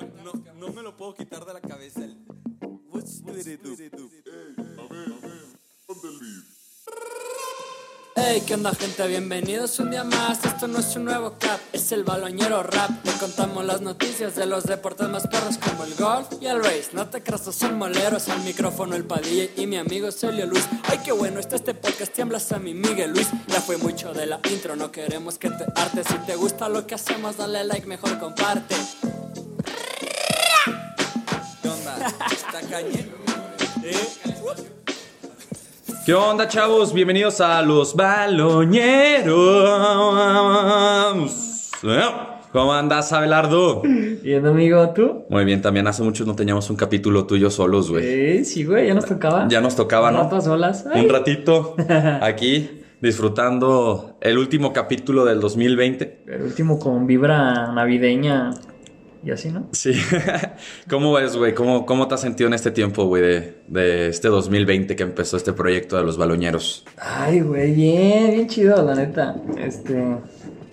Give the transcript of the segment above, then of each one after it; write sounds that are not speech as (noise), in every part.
No, no me lo puedo quitar de la cabeza. El... What's it, do? Hey, ¿qué onda gente? Bienvenidos un día más. Esto no es un nuevo cap, es el baloñero rap. Te contamos las noticias de los deportes más perros como el golf y el race. No te creas, son moleros. Al micrófono el Padilla y mi amigo Celio Luis. Ay, qué bueno está este podcast. Tiemblas a mi Miguel Luis. Ya fue mucho de la intro, no queremos que te hartes. Si te gusta lo que hacemos, dale like, mejor comparte. ¿Está cañe? ¿Qué onda, chavos? Bienvenidos a los baloñeros. ¿Eh? ¿Cómo andas, Abelardo? Bien, amigo, ¿tú? Muy bien, también hace mucho no teníamos un capítulo tuyo solos, güey. Eh, sí, güey, ya nos tocaba. Ya nos tocaba, ¿no? Rato solas. Ay. Un ratito (laughs) aquí disfrutando el último capítulo del 2020. El último con vibra navideña y así, ¿no? Sí. (laughs) ¿Cómo ves, güey? ¿Cómo, ¿Cómo te has sentido en este tiempo, güey, de, de este 2020 que empezó este proyecto de los baloñeros? Ay, güey, bien, bien chido, la neta. Este,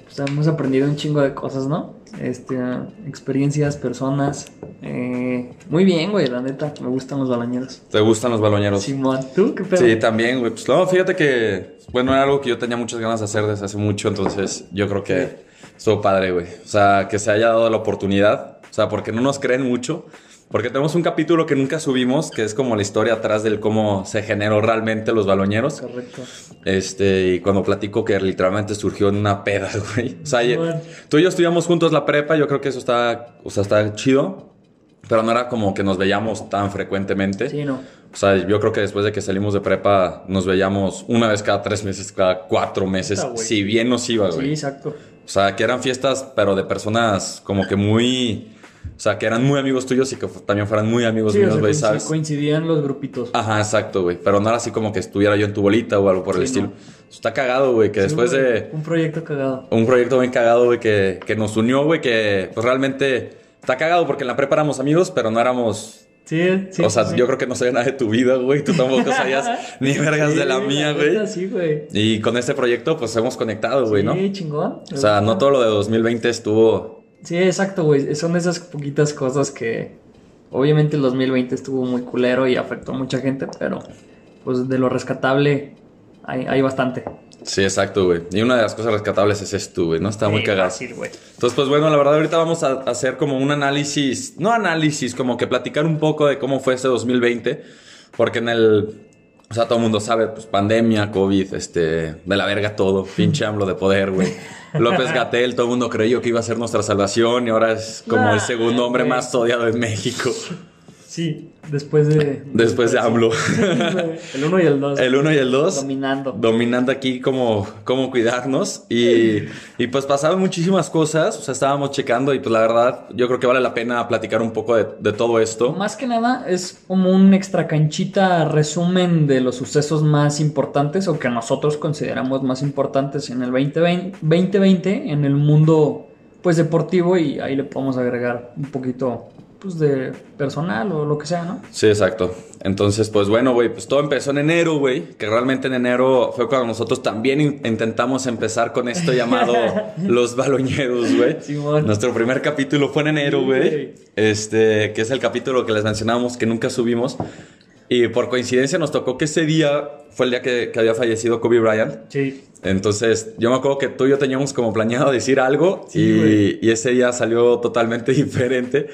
pues hemos aprendido un chingo de cosas, ¿no? Este, experiencias, personas. Eh, muy bien, güey, la neta. Me gustan los balañeros. ¿Te gustan los baloñeros? Simón, ¿tú qué pedo? Sí, también, güey. Pues no, fíjate que, bueno, era algo que yo tenía muchas ganas de hacer desde hace mucho, entonces yo creo que estuvo padre, güey. O sea, que se haya dado la oportunidad, o sea, porque no nos creen mucho. Porque tenemos un capítulo que nunca subimos, que es como la historia atrás del cómo se generó realmente los baloñeros. Correcto. Este, y cuando platico que literalmente surgió en una peda, (laughs) güey. O sea, Bueno. tú y yo estudiamos juntos la prepa, yo creo que eso está, o sea, está chido, pero no era como que nos veíamos tan frecuentemente. Sí, no. O sea, yo creo que después de que salimos de prepa nos veíamos una vez cada tres meses, cada cuatro meses, si bien nos iba, Sí, güey. exacto. O sea, que eran fiestas, pero de personas como que muy... O sea, que eran muy amigos tuyos y que también fueran muy amigos Sí, míos, güey, ¿sabes? coincidían los grupitos. Ajá, exacto, güey. Pero no era así como que estuviera yo en tu bolita o algo por el estilo. no. Está cagado, güey, que Sí, después de Un proyecto cagado. un proyecto bien cagado, güey, que, que nos unió, güey, que pues realmente está cagado porque en la prepa éramos amigos, pero no éramos... Sí, sí. o sea, sí. yo creo que no sabía nada de tu vida, güey. Tú tampoco sabías (laughs) ni vergas de la mía, güey. Sí, güey. Y con este proyecto, pues hemos conectado, güey, ¿no? Sí, chingón. O sea, no todo lo de 2020 estuvo... Sí, exacto, güey. Son esas poquitas cosas que obviamente el 2020 estuvo muy culero y afectó a mucha gente, pero pues de lo rescatable hay, hay bastante. Sí, exacto, güey. Y una de las cosas rescatables es esto, güey, ¿no? Está muy Sí, cagado. fácil. Entonces, pues bueno, la verdad ahorita vamos a hacer como un análisis, no análisis, como que platicar un poco de cómo fue este 2020, porque en el, o sea, todo el mundo sabe, pues pandemia, COVID, este, de la verga todo, pinche AMLO de poder, güey. (laughs) López Gatel, todo el mundo creyó que iba a ser nuestra salvación y ahora es como Nah, el segundo hombre más odiado en México, Sí, después de... después de AMLO. el 1 y el 2. El uno y el dos. Dominando. dominando aquí cómo, cómo cuidarnos y, y pues pasaban muchísimas cosas, o sea, estábamos checando y pues la verdad yo creo que vale la pena platicar un poco de, de todo esto. Más que nada es como un extra canchita resumen de los sucesos más importantes o que nosotros consideramos más importantes en el 2020, 2020 en el mundo pues deportivo y ahí le podemos agregar un poquito pues de personal o lo que sea, ¿no? Sí, exacto. Entonces, pues bueno, güey, pues todo empezó en enero, güey, que realmente en enero fue cuando nosotros también in- intentamos empezar con esto llamado (laughs) Los Baloñeros, güey. Nuestro primer capítulo fue en enero, güey. Este, que es el capítulo que les mencionábamos que nunca subimos. Y por coincidencia nos tocó que ese día fue el día que, que había fallecido Kobe Bryant. Sí. Entonces, yo me acuerdo que tú y yo teníamos como planeado decir algo Sí, y, y ese día salió totalmente (laughs) diferente.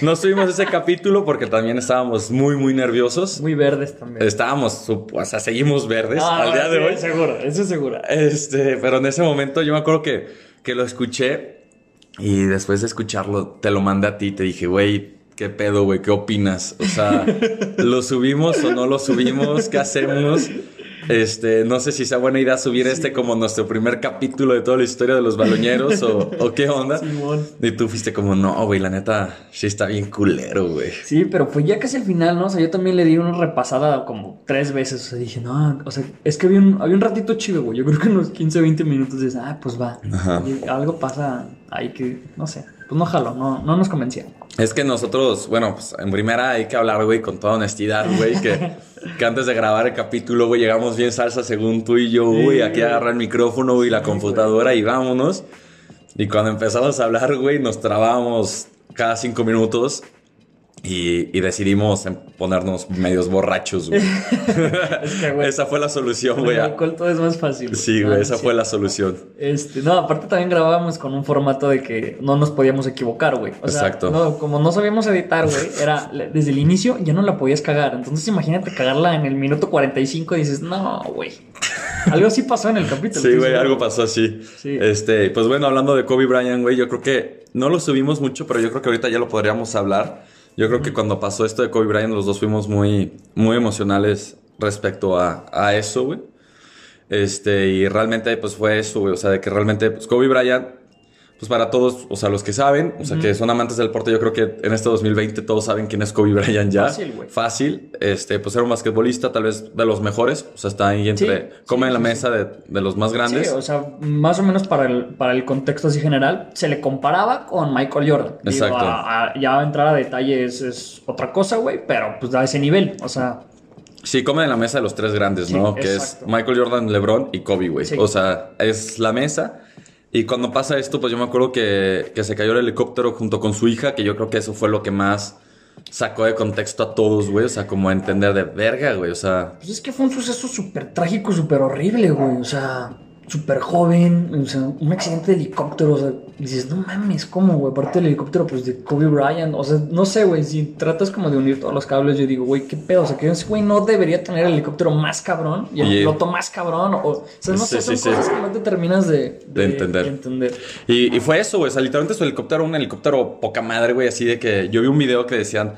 No subimos ese capítulo porque también estábamos muy, muy nerviosos. Muy verdes también. Estábamos, o sea, seguimos verdes al día de hoy. Seguro, eso es seguro. Este, pero en ese momento yo me acuerdo que, que lo escuché y después de escucharlo te lo mandé a ti y te dije, güey, ¿qué pedo, güey? ¿Qué opinas? O sea, (laughs) ¿lo subimos o no lo subimos? ¿Qué hacemos? Este, no sé si sea buena idea subir este como nuestro primer capítulo de toda la historia de los baloñeros o, o qué onda. Simón. Y tú fuiste como, no, güey, la neta, sí está bien culero, güey. Sí, pero fue ya casi al final, ¿no? O sea, yo también le di una repasada como tres veces. O sea, dije, no, o sea, es que había un, había un ratito chido, güey. Yo creo que unos 15, 20 minutos dices, ah, pues va. Ajá. Y algo pasa ahí que, no sé. Pues no jaló, no, no nos convencía. Es que nosotros, bueno, pues en primera hay que hablar, güey, con toda honestidad, güey, que, (laughs) que antes de grabar el capítulo, güey, llegamos bien salsa según tú y yo, Sí, güey, aquí güey. agarra el micrófono y la computadora y vámonos. Y cuando empezamos a hablar, güey, nos trabamos cada cinco minutos y, y decidimos en ponernos medios borrachos, güey. (laughs) Es que, güey, Esa fue la solución, con güey. el alcohol todo es más fácil. Sí, Ah, güey, esa sí. fue la solución. Este, no, aparte también grabábamos con un formato de que no nos podíamos equivocar, güey. O sea, Exacto. no, como no sabíamos editar, güey, era desde el inicio ya no la podías cagar. Entonces imagínate cagarla en el minuto 45 y dices, no, güey. Algo así pasó en el capítulo. Sí, güey, algo pasó así. Sí. Este, pues bueno, hablando de Kobe Bryant, güey, yo creo que no lo subimos mucho, pero yo creo que ahorita ya lo podríamos hablar. Yo creo que cuando pasó esto de Kobe Bryant, los dos fuimos muy, muy emocionales respecto a, a eso, güey. Este, y realmente, pues fue eso, güey. O sea, de que realmente, pues Kobe Bryant, pues para todos, o sea, los que saben, o sea, que son amantes del deporte, yo creo que en este 2020 todos saben quién es Kobe Bryant ya. Fácil, güey. Fácil. Este, pues era un basquetbolista, tal vez de los mejores. O sea, está ahí entre, Sí, come sí, en la sí, mesa de, de los más grandes. Sí, o sea, más o menos para el, para el contexto así general, se le comparaba con Michael Jordan. Digo, Exacto. a- a- ya entrar a detalles es otra cosa, güey, pero pues da ese nivel. O sea, Sí, comen en la mesa de los tres grandes, ¿no? Que exacto. es Michael Jordan, LeBron y Kobe, güey. O sea, es la mesa. Y cuando pasa esto, pues yo me acuerdo que, que se cayó el helicóptero junto con su hija, que yo creo que eso fue lo que más sacó de contexto a todos, güey. O sea, como entender de verga, güey. O sea, Pues es que fue un suceso súper trágico, súper horrible, güey. O sea, súper joven. O sea, un accidente de helicóptero. O sea, dices, no mames, ¿cómo, güey? Aparte del helicóptero, pues de Kobe Bryant. O sea, no sé, güey. Si tratas como de unir todos los cables, yo digo, güey, ¿qué pedo? O sea, que ese güey no debería tener el helicóptero más cabrón y el Y- piloto más cabrón. O, o sea, no Sí, sé, son sí, sí. cosas que no te terminas de, De entender. entender. Y, y fue eso, güey. O sea, literalmente su helicóptero era un helicóptero poca madre, güey. Así de que yo vi un video que decían.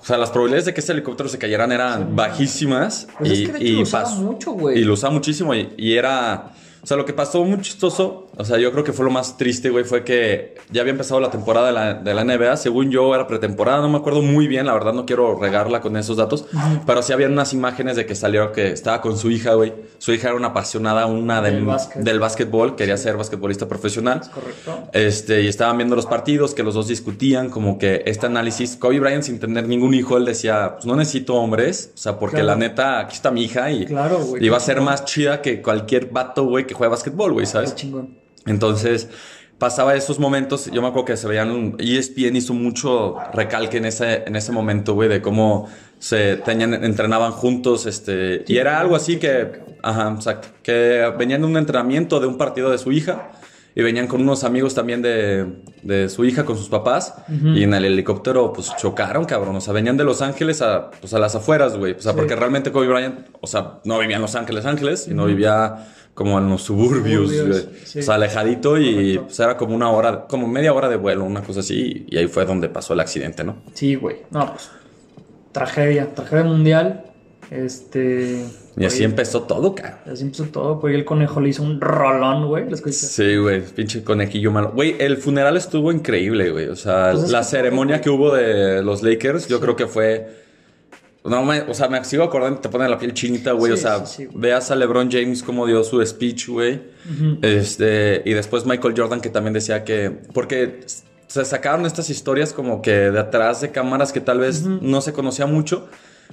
O sea, las probabilidades de que ese helicóptero se cayeran eran bajísimas. Pues y, es que de hecho y lo usaba mucho, güey. Y lo usaba muchísimo. Y, y era. O sea, lo que pasó muy chistoso. O sea, yo creo que fue lo más triste, güey. Fue que ya había empezado la temporada de la, de la NBA. Según yo, era pretemporada. No me acuerdo muy bien. La verdad, no quiero regarla con esos datos. Pero sí habían unas imágenes de que salió que estaba con su hija, güey. Su hija era una apasionada, una del, Del básquet. del básquetbol. Quería ser basquetbolista profesional. Correcto. Este, y estaban viendo los partidos, que los dos discutían, como que este análisis. Kobe Bryant, sin tener ningún hijo, él decía: Pues no necesito hombres, o sea, porque Claro. la neta, aquí está mi hija y, Claro, güey. y va a ser más chida que cualquier vato, güey, que juega básquetbol, güey, Qué ¿sabes? chingón. Entonces, pasaba esos momentos. Yo me acuerdo que se veían. E ESPN hizo mucho recalque en ese, en ese momento, güey, de cómo se tenían, entrenaban juntos. Este, y era algo así que. Ajá, exacto. Que venían de un entrenamiento de un partido de su hija. Y venían con unos amigos también de, de su hija, con sus papás. Y en el helicóptero, pues chocaron, cabrón. O sea, venían de Los Ángeles a, pues, a las afueras, güey. O sea, Sí. porque realmente Kobe Bryant, o sea, no vivía en Los Ángeles, Ángeles, sino vivía como en los suburbios, Suburbios, güey. sí. O sea, alejadito y pues, era como una hora, como media hora de vuelo, una cosa así. Y ahí fue donde pasó el accidente, ¿no? Sí, güey. No, pues. Tragedia. Tragedia mundial. Este. Y así empezó todo, cabrón. Así empezó todo. Ahí el conejo le hizo un rolón, güey. Sí, güey, pinche conejillo malo. Güey, el funeral estuvo increíble, güey. O sea, Pues es la ceremonia que hubo de los Lakers, yo creo que fue. No, me- o sea, me sigo acordando, te pone la piel chinita, güey. Sí, o sea, sí, sí, güey. veas a LeBron James cómo dio su speech, güey. Este, y después Michael Jordan que también decía que. Porque se sacaron estas historias como que de atrás de cámaras que tal vez no se conocía mucho.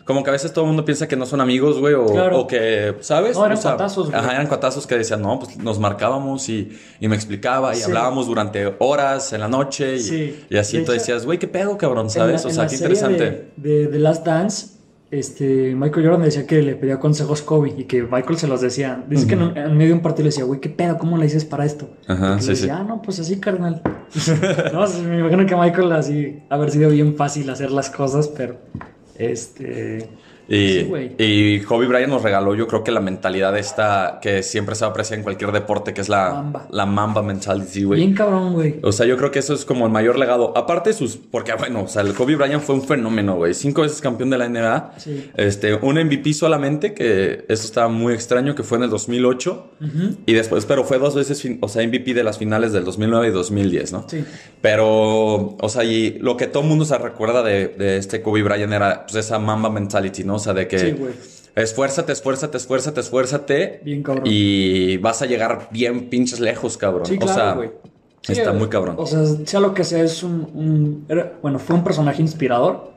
Como que a veces todo el mundo piensa que no son amigos, güey, o, Claro. o que, ¿sabes? No, eran O sea, cuatazos, güey. Ajá, eran cuatazos que decían, no, pues nos marcábamos y, y me explicaba y Sí. hablábamos durante horas en la noche y, Sí. y así De tú hecho, decías, güey, qué pedo, cabrón, ¿sabes? la- o sea, qué interesante. De, de The Last Dance, este, Michael Jordan decía que le pedía consejos Kobe y que Michael se los decía. Dice que en, un- en medio de un partido le decía, güey, ¿qué pedo? ¿Cómo le dices para esto? Ajá, Y sí, le decía, sí. ah, no, pues así, carnal. (laughs) no, me imagino que Michael así haber sido bien fácil hacer las cosas, pero este. Y, Sí, y Kobe Bryant nos regaló, yo creo que la mentalidad esta que siempre se aprecia en cualquier deporte, que es la Mamba. la mamba mentality, güey. Bien cabrón, güey. O sea, yo creo que eso es como el mayor legado. Aparte sus... Porque, bueno, o sea, el Kobe Bryant fue un fenómeno, güey. Cinco veces campeón de la NBA. Sí. Este, un MVP solamente, que eso estaba muy extraño, que fue en el 2008. Y después, pero fue dos veces, o sea, MVP de las finales del 2009 y 2010, ¿no? Sí. Pero, o sea, y lo que todo el mundo se recuerda de, de este Kobe Bryant era pues, esa mamba mentality, ¿no? O sea, de que... Sí, güey. Esfuérzate, esfuérzate, esfuérzate, esfuérzate. Bien cabrón. Y vas a llegar bien pinches lejos, cabrón. Sí, o claro, sea, güey. Sí, está muy cabrón. O sea, sea lo que sea, es un. un- era- bueno, fue un personaje inspirador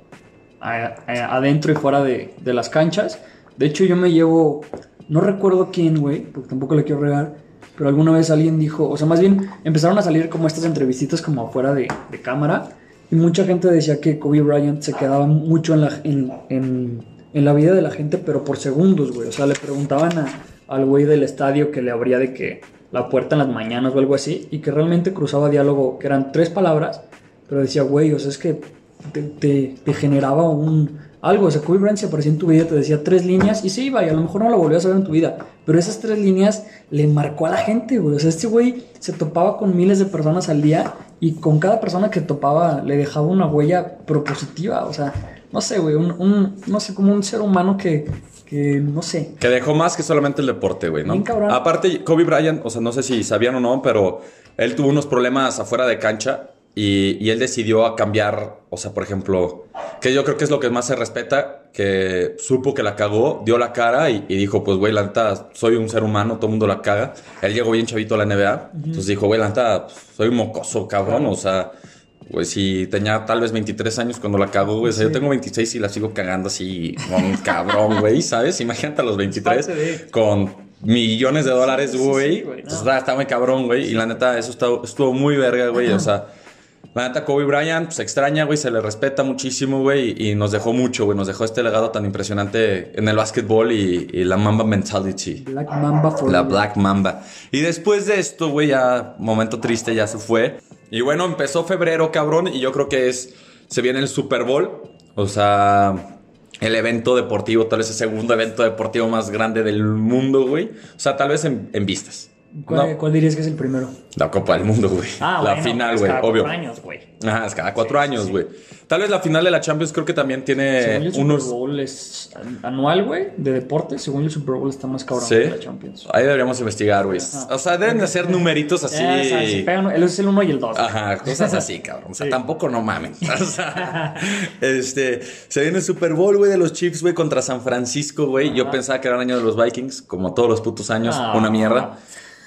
a- a- adentro y fuera de, de las canchas. De hecho, yo me llevo. No recuerdo quién, güey, porque tampoco le quiero regar. Pero alguna vez alguien dijo. O sea, más bien empezaron a salir como estas entrevistitas como afuera de, de cámara. Y mucha gente decía que Kobe Bryant se quedaba mucho en la, en, en- en la vida de la gente, pero por segundos, güey. O sea, le preguntaban al güey del estadio que le abría de que la puerta en las mañanas o algo así, y que realmente cruzaba diálogo, que eran tres palabras, pero decía, güey, o sea, es que te, te- te generaba un algo. O sea, Kobe Bryant se aparecía en tu vida, te decía tres líneas y se iba, y a lo mejor no lo volvías a ver en tu vida. Pero esas tres líneas le marcó a la gente, güey. O sea, este güey se topaba con miles de personas al día y con cada persona que topaba le dejaba una huella propositiva. O sea, no sé, güey, un, un- no sé, como un ser humano que, que no sé. Que dejó más que solamente el deporte, güey, ¿no? Bien. Aparte, Kobe Bryant, o sea, no sé si sabían o no, pero él tuvo unos problemas afuera de cancha y, y él decidió cambiar, o sea, por ejemplo, que yo creo que es lo que más se respeta, que supo que la cagó, dio la cara y, y dijo, pues, güey, la neta, soy un ser humano, todo el mundo la caga. Él llegó bien chavito a la NBA, entonces dijo, güey, la neta, pues, soy un mocoso, cabrón, o sea... Güey, si tenía tal vez 23 años cuando la cagó, güey. O sea, yo tengo 26 y la sigo cagando así como un cabrón, güey, ¿sabes? Imagínate a los 23 parte de- con millones de dólares, Sí, sí, güey. sí, güey, no. Está, está muy cabrón, güey. Y la neta, eso está- estuvo muy verga, güey. O sea, la neta, Kobe Bryant pues, se extraña, güey. Se le respeta muchísimo, güey. Y, y nos dejó mucho, güey. Nos dejó este legado tan impresionante en el básquetbol y, y la Mamba Mentality. Black Mamba for La. Black Mamba. Y después de esto, güey, ya, momento triste, ya se fue. Y bueno, empezó febrero, cabrón, y yo creo que es, se viene el Super Bowl. O sea, el evento deportivo, tal vez el segundo evento deportivo más grande del mundo, güey. O sea, tal vez en, en vistas. ¿Cuál, No, cuál dirías que es el primero? la Copa del Mundo, güey. Ah, la bueno, final, güey, cada obvio. cuatro años, güey. Ajá, es cada cuatro años, güey. Tal vez la final de la Champions creo que también tiene Según el Eh, unos... Super Bowl es anual, güey, de deporte. Según yo, el Super Bowl está más cabrón Sí. que la Champions. Ahí deberíamos investigar, güey. O sea, deben de ser numeritos así. Eh, o sea, se pegan- él es el uno y el dos. Ajá, cosas así, cabrón. O sea, Sí. tampoco no mamen. (laughs) O sea, este, se viene el Super Bowl, güey, de los Chiefs, güey, contra San Francisco, güey. Yo pensaba que era el año de los Vikings, como todos los putos años, Ah. una mierda.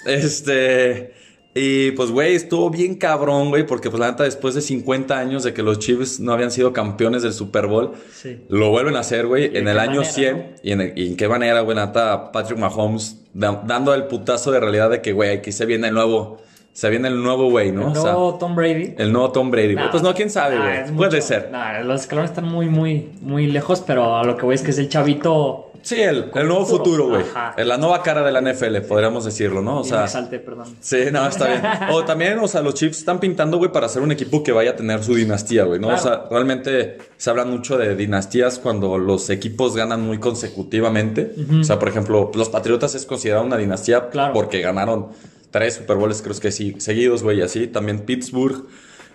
Este, y pues, güey, estuvo bien cabrón, güey, porque pues la neta, después de 50 años de que los Chiefs no habían sido campeones del Super Bowl, Sí. lo vuelven a hacer, güey, ¿Y en el año manera, 100. no? Y, en el- y en qué manera, güey, neta, Patrick Mahomes da- dando el putazo de realidad de que, güey, aquí se viene el nuevo, se viene el nuevo, güey, ¿no? El O sea, nuevo Tom Brady. el nuevo Tom Brady. Nah, Pues no, quién sabe, güey. Puede ser. nah, los escalones están muy, muy, muy lejos, pero a lo que voy es que es el chavito. Sí, el, el nuevo futuro. güey. La nueva cara de la NFL, podríamos decirlo, ¿no? O sea, me exalté, perdón. sí, no, está bien. O (laughs) también, o sea, los Chiefs están pintando, güey, para hacer un equipo que vaya a tener su dinastía, güey, ¿no? O sea, realmente se habla mucho de dinastías cuando los equipos ganan muy consecutivamente. O sea, por ejemplo, los Patriotas es considerado una dinastía Claro. porque ganaron tres Super Bowls, creo que sí, seguidos, güey, y así. También Pittsburgh.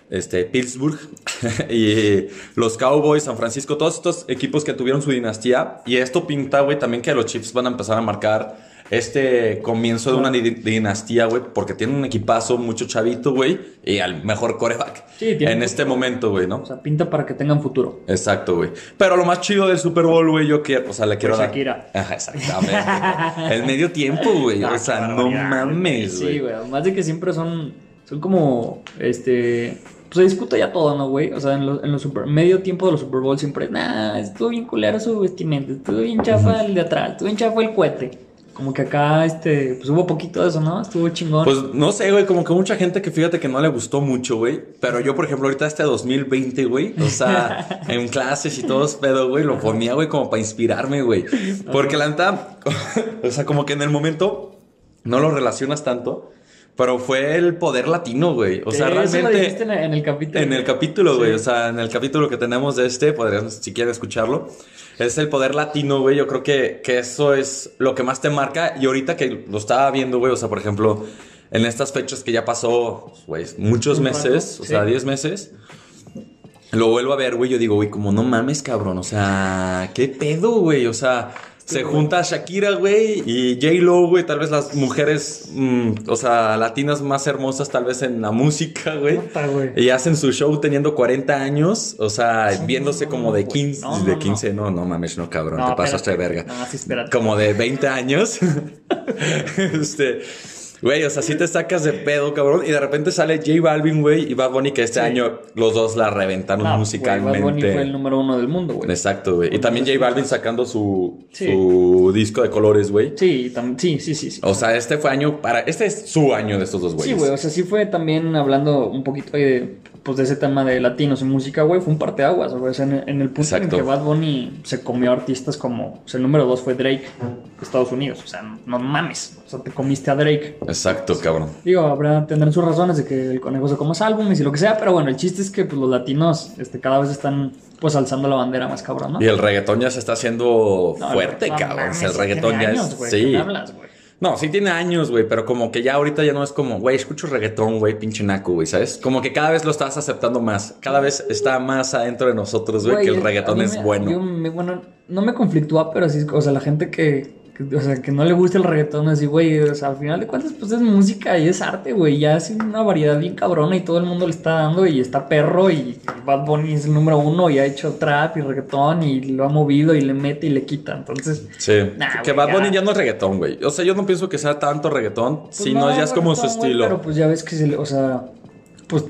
Este, Pittsburgh (laughs) y los Cowboys, San Francisco, todos estos equipos que tuvieron su dinastía. Y esto pinta, güey, también que los Chiefs van a empezar a marcar este comienzo de una di- dinastía, güey, porque tienen un equipazo, mucho chavito, güey, y al mejor coreback Sí, tiene en este futuro. momento, güey, ¿no? O sea, pinta para que tengan futuro. Exacto, güey. Pero lo más chido del Super Bowl, güey, yo quiero, o sea, le quiero dar- Shakira. Ajá, exactamente. El medio tiempo, güey. O sea, no mames, Sí, güey. güey. Además de que siempre son. Son como. Este. Pues se discute ya todo, ¿no, güey? O sea, en los, en los super, medio tiempo de los Super Bowl siempre. Nah, estuvo bien culero su vestimenta. Estuvo bien chafa el de atrás. Estuvo bien chafa el cohete. Como que acá, este. Pues hubo poquito de eso, ¿no? Estuvo chingón. Pues no sé, güey, como que mucha gente que fíjate que no le gustó mucho, güey. Pero yo, por ejemplo, ahorita este 2020, güey, o sea, (laughs) en clases y todos pedo, güey, lo ponía, güey, como para inspirarme, güey. Porque la neta, (laughs) o sea, como que en el momento no lo relacionas tanto, pero fue el poder latino, güey. O sea, eso lo realmente. dijiste en, el capítulo. En el capítulo, güey, Sí. o sea, en el capítulo que tenemos de este, podrían, si quieren escucharlo, es el poder latino, güey, yo creo que, que eso es lo que más te marca, y ahorita que lo estaba viendo, güey, o sea, por ejemplo, en estas fechas que ya pasó, güey, muchos meses, o sea, sí. 10 meses, lo vuelvo a ver, güey, yo digo, güey, como no mames, cabrón, o sea, qué pedo, güey, o sea... Se junta Shakira, güey, y J-Lo, güey, tal vez las mujeres, mm, o sea, latinas más hermosas, tal vez en la música, güey. Y hacen su show teniendo 40 años, o sea, viéndose como de güey. 15, No, de no, 15, no, no mames, no, cabrón, te pasaste de verga. No, sí, espérate. Como de 20 años. (laughs) este, Güey, o sea, sí te sacas de pedo, cabrón. Y de repente sale J Balvin, güey, y Bad Bunny, que este Sí. año los dos la reventaron No, musicalmente. Bad Bunny fue el número uno del mundo, güey. Exacto, güey. Y también J Balvin sacando su, Sí. su disco de colores, güey. Sí, sí, sí, sí. sí. O sea, este fue año para. Este es su año de estos dos Sí, güeyes. güey, o sea, sí fue también hablando un poquito de, pues, de ese tema de latinos y música, güey, fue un parteaguas, güey, o sea, en, en el punto Exacto. en que Bad Bunny se comió artistas como, o sea, el número dos fue Drake, Estados Unidos, o sea, no mames, o sea, te comiste a Drake. Exacto, cabrón. Digo, habrá, tendrán sus razones de que el conejo se coma álbumes y lo que sea, pero bueno, el chiste es que pues, los latinos este, cada vez están, pues, alzando la bandera más cabrón, ¿no? Y el reggaetón ya se está haciendo No, fuerte, cabrón. mames, O sea, el reggaetón ya años, es. güey, sí. ¿qué me hablas, güey? No, sí tiene años, güey, pero como que ya ahorita ya no es como, güey, escucho reggaetón, güey, pinche naco, güey, ¿sabes? Como que cada vez lo estás aceptando más. Cada vez está más adentro de nosotros, güey, que el reggaetón es me- bueno. yo me- bueno, no me conflictúa, pero sí, o sea, la gente que- o sea, que no le gusta el reggaetón, así, güey, o sea, al final de cuentas, pues es música y es arte, güey, ya es una variedad bien cabrona y todo el mundo le está dando y está perro y Bad Bunny es el número uno y ha hecho trap y reggaetón y lo ha movido y le mete y le quita, entonces... Sí. Nah, que Bad Bunny ya. ya no es reggaetón, güey. O sea, yo no pienso que sea tanto reggaetón, pues, sino ya es como su estilo. pero pues ya ves que se le, o sea, pues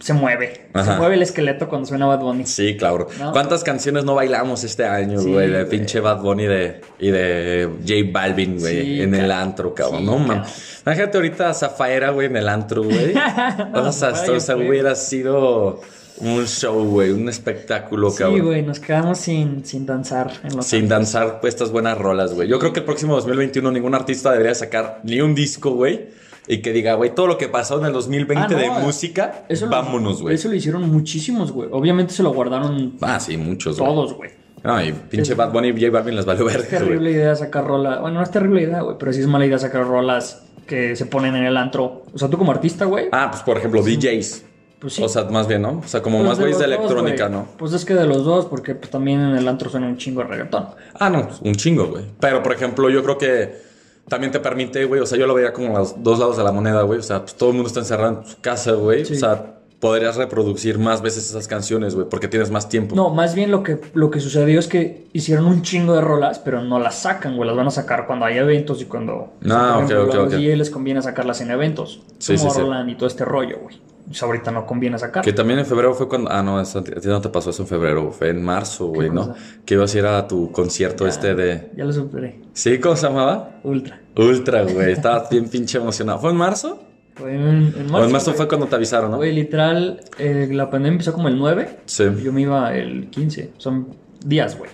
se mueve, Ajá. se mueve el esqueleto cuando suena Bad Bunny. Sí, claro. No. ¿Cuántas canciones no bailamos este año, Sí, güey? de güey. pinche Bad Bunny de, y de J Balvin, güey, Sí, en el antro, cabrón. Sí, no, man. Imagínate ahorita a Zafaera, güey, en el antro, güey. (laughs) o sea, esto, o sea, hubiera sido un show, güey, un espectáculo, Sí, cabrón. güey, nos quedamos sin, sin danzar en los Sin danzar pues, estas buenas rolas, güey. Yo creo que el próximo 2021 ningún artista debería sacar ni un disco, güey. Y que diga, güey, todo lo que pasó en el 2020 Ah, no, de música, Eso vámonos, güey. Eso lo hicieron muchísimos, güey. Obviamente se lo guardaron Ah, sí, muchos, güey. todos, güey. No, y pinche Es- Bad Bunny y J Balvin les valió Es verga, güey. terrible idea sacar rolas. Bueno, no es terrible idea, güey, pero sí es mala idea sacar rolas que se ponen en el antro. O sea, tú como artista, güey. Ah, pues por ejemplo, DJs. pues sí. O sea, más bien, ¿no? O sea, como Pues más güeyes de dos, electrónica. ¿no? Pues es que de los dos, porque pues, también en el antro suena un chingo de reggaetón. Ah, no, pues, un chingo, güey. Pero, por ejemplo, yo creo que también te permite, güey, o sea, yo lo veía como los dos lados de la moneda, güey. O sea, pues todo el mundo está encerrado en su casa, güey. Sí. O sea, podrías reproducir más veces esas canciones, güey, porque tienes más tiempo. No, más bien lo que, lo que sucedió es que hicieron un chingo de rolas, pero no las sacan, güey. Las van a sacar cuando hay eventos y cuando. Ah, por ok, ok, ok. DJs les conviene sacarlas en eventos. Sí, sí, sí. Y todo este rollo, güey. Pues ahorita no conviene sacar. Que también en febrero fue cuando. Ah, no, eso, a ti no te pasó eso en febrero, fue en marzo, güey, ¿no? Que ibas a ir a tu concierto este de. Ya lo superé. ¿Sí? ¿Cómo se llamaba? Ultra. Ultra, güey. (laughs) Estaba bien pinche emocionado. ¿Fue en marzo? Fue en, en o en marzo fue cuando te avisaron, ¿no? Güey, literal, eh, la pandemia empezó como el 9. Sí. Yo me iba el 15. Son días, güey.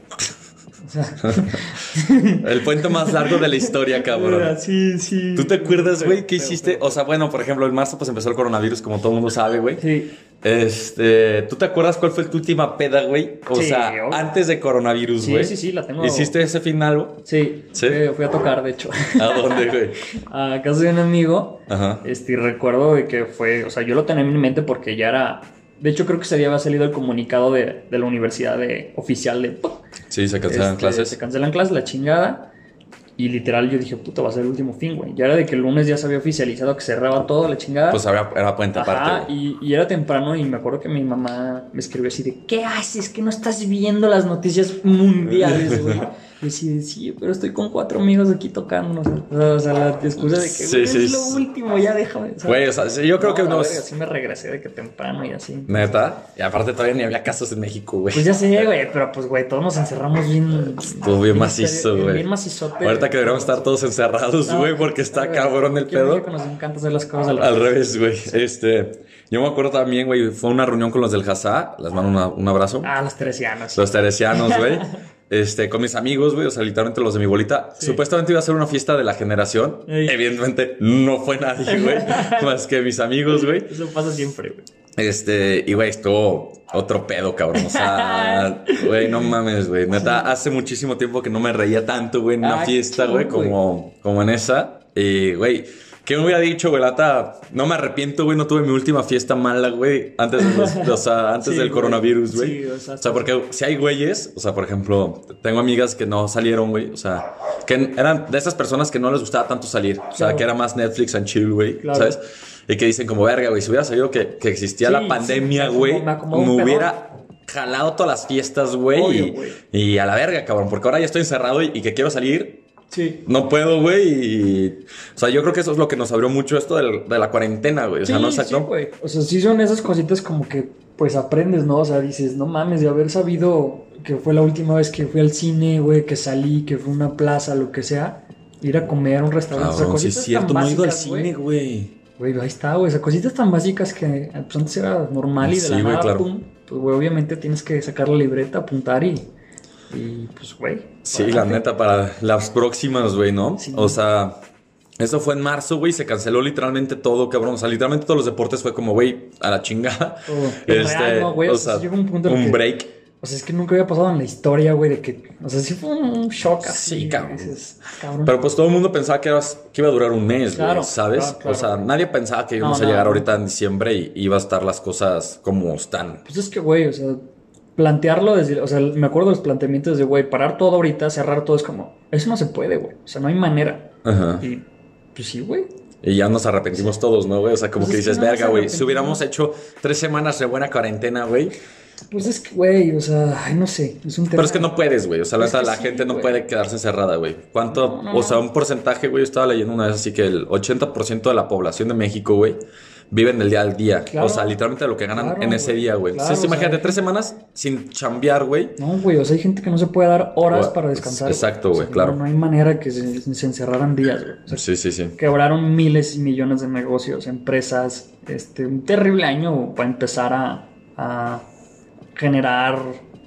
O sea, (laughs) El puente más largo de la historia, cabrón. sí, sí. ¿Tú te acuerdas, güey, qué hiciste? O sea, bueno, por ejemplo, en marzo pues empezó el coronavirus, como todo el mundo sabe, güey. Sí. Este, ¿tú te acuerdas cuál fue tu última peda, güey? O Sí, sea, obvio. antes de coronavirus, Sí, güey. sí, sí, la tengo. ¿Hiciste ese final? Sí, ¿Sí? Fui, fui a tocar, de hecho. (laughs) ¿A dónde, güey? a casa de un amigo. Ajá. Este, y recuerdo de que fue, o sea, yo lo tenía en mi mente porque ya era. De hecho, creo que ese día había salido el comunicado de, de la universidad de, oficial de. Sí, se cancelan este, clases. Se cancelan clases, la chingada. Y literal yo dije, puta, va a ser el último fin, güey. Ya era de que el lunes ya se había oficializado que cerraba todo, la chingada. Pues había, era puente Ajá, aparte, güey. y, y era temprano y me acuerdo que mi mamá me escribió así de, ¿qué haces? Que no estás viendo las noticias mundiales, güey. (laughs) Y así de, sí, pero estoy con cuatro amigos aquí tocando. O sea, la excusa de que, Sí, güey, sí, es lo último, ya déjame. Güey, o sea, yo creo que no, la unos... verga, sí me regresé de que temprano y así. Neta. Y aparte todavía ni había casos en México, güey. Pues ya sé, güey, pero pues, güey, todos nos encerramos bien. Estuvo bien macizo, bien- güey. Bien macizote. Ahorita que deberíamos estar todos encerrados, No, güey, porque está güey, cabrón el pedo. México nos encanta hacer las cosas al Al revés, güey. Este, yo me acuerdo también, güey, fue una reunión con los del Hazá. Les mando una- un abrazo. Ah, los teresianos. Los teresianos, güey. (laughs) Este, con mis amigos, güey, o sea, literalmente los de mi bolita. Supuestamente iba a ser una fiesta de la generación. Ey. Evidentemente no fue nadie, güey. (laughs) más que mis amigos, güey. Eso pasa siempre, güey. Este, y güey, estuvo otro pedo, cabrón. O sea, (laughs) güey, no mames, güey. Neta, hace muchísimo tiempo que no me reía tanto, güey, en una Ah, fiesta, güey. como, como en esa. Y, güey, ¿qué me hubiera dicho, güey? Lata, no me arrepiento, güey, no tuve mi última fiesta mala, güey, antes, de los- o sea, (laughs) antes Sí, del güey. coronavirus, güey. Sí, o sea, o sea, porque si hay güeyes, o sea, por ejemplo, tengo amigas que no salieron, güey, o sea, que eran de esas personas que no les gustaba tanto salir, o sea, que era más Netflix and chill, güey, Claro. ¿sabes? Y que dicen como, verga, güey, si hubiera sabido que, que existía Sí, la pandemia, güey, me hubiera jalado todas las fiestas, güey, Obvio, y, güey. y a la verga, cabrón, porque ahora ya estoy encerrado y, y que quiero salir, Sí. No puedo, güey. Y... O sea, yo creo que eso es lo que nos abrió mucho esto del- de la cuarentena, güey. O sea, sí, no sí, sacó. güey. O sea, sí son esas cositas como que pues aprendes, ¿no? O sea, dices, no mames, de haber sabido que fue la última vez que fui al cine, güey, que salí, que fue una plaza, lo que sea, ir a comer a un restaurante. o sea, Cabrón, sí cositas es cierto, tan no he ido al güey. cine, güey. Güey, ahí está, güey. O sea, cositas tan básicas que pues antes era normal y de Sí, la güey, nada, claro. pum. Pues, güey, obviamente tienes que sacar la libreta, apuntar y. Y pues, güey. Sí, la neta, para las próximas, güey, ¿no? Sí. O sea, eso fue en marzo, güey, se canceló literalmente todo, cabrón. O sea, literalmente todos los deportes fue como, güey, a la chingada. (laughs) Todo. Es real, ¿no, güey? o O sea, un punto que- break. O sea, es que nunca había pasado en la historia, güey, de que. O sea, sí fue un shock así. Sí, cabrón. dices, cabrón. Pero pues todo el mundo pensaba que, era- que iba a durar un mes, güey, Claro, ¿sabes? claro, claro. O sea, nadie pensaba que íbamos No, a llegar no. ahorita en diciembre y iba a estar las cosas como están. Pues es que, güey, o sea, plantearlo desde. O sea, me acuerdo de los planteamientos de, güey, parar todo ahorita, cerrar todo, es como. Eso no se puede, güey. O sea, no hay manera. Ajá. Y. Pues sí, güey. Y ya nos arrepentimos todos, ¿no, güey? O sea, como Pues que es que dices, no verga, güey, si hubiéramos hecho tres semanas de buena cuarentena, güey. Pues es que, güey, o sea, no sé. Es un tema. Pero es que no puedes, güey. O sea, la la sí, gente no güey. puede quedarse encerrada, güey. ¿Cuánto? No, no, o sea, no. un porcentaje, güey. Yo estaba leyendo una vez así que el 80% de la población de México, güey, viven del día al día. Claro. O sea, literalmente lo que ganan Claro, en ese güey. día, güey. Claro, Entonces, sea, imagínate, tres semanas sin chambear, güey. No, güey, o sea, hay gente que no se puede dar horas para descansar. exacto, O sea, güey, claro. No, no hay manera que se, se encerraran días, güey. O sea, Sí, sí, sí. quebraron miles y millones de negocios, empresas. Este, un terrible año para empezar a, a generar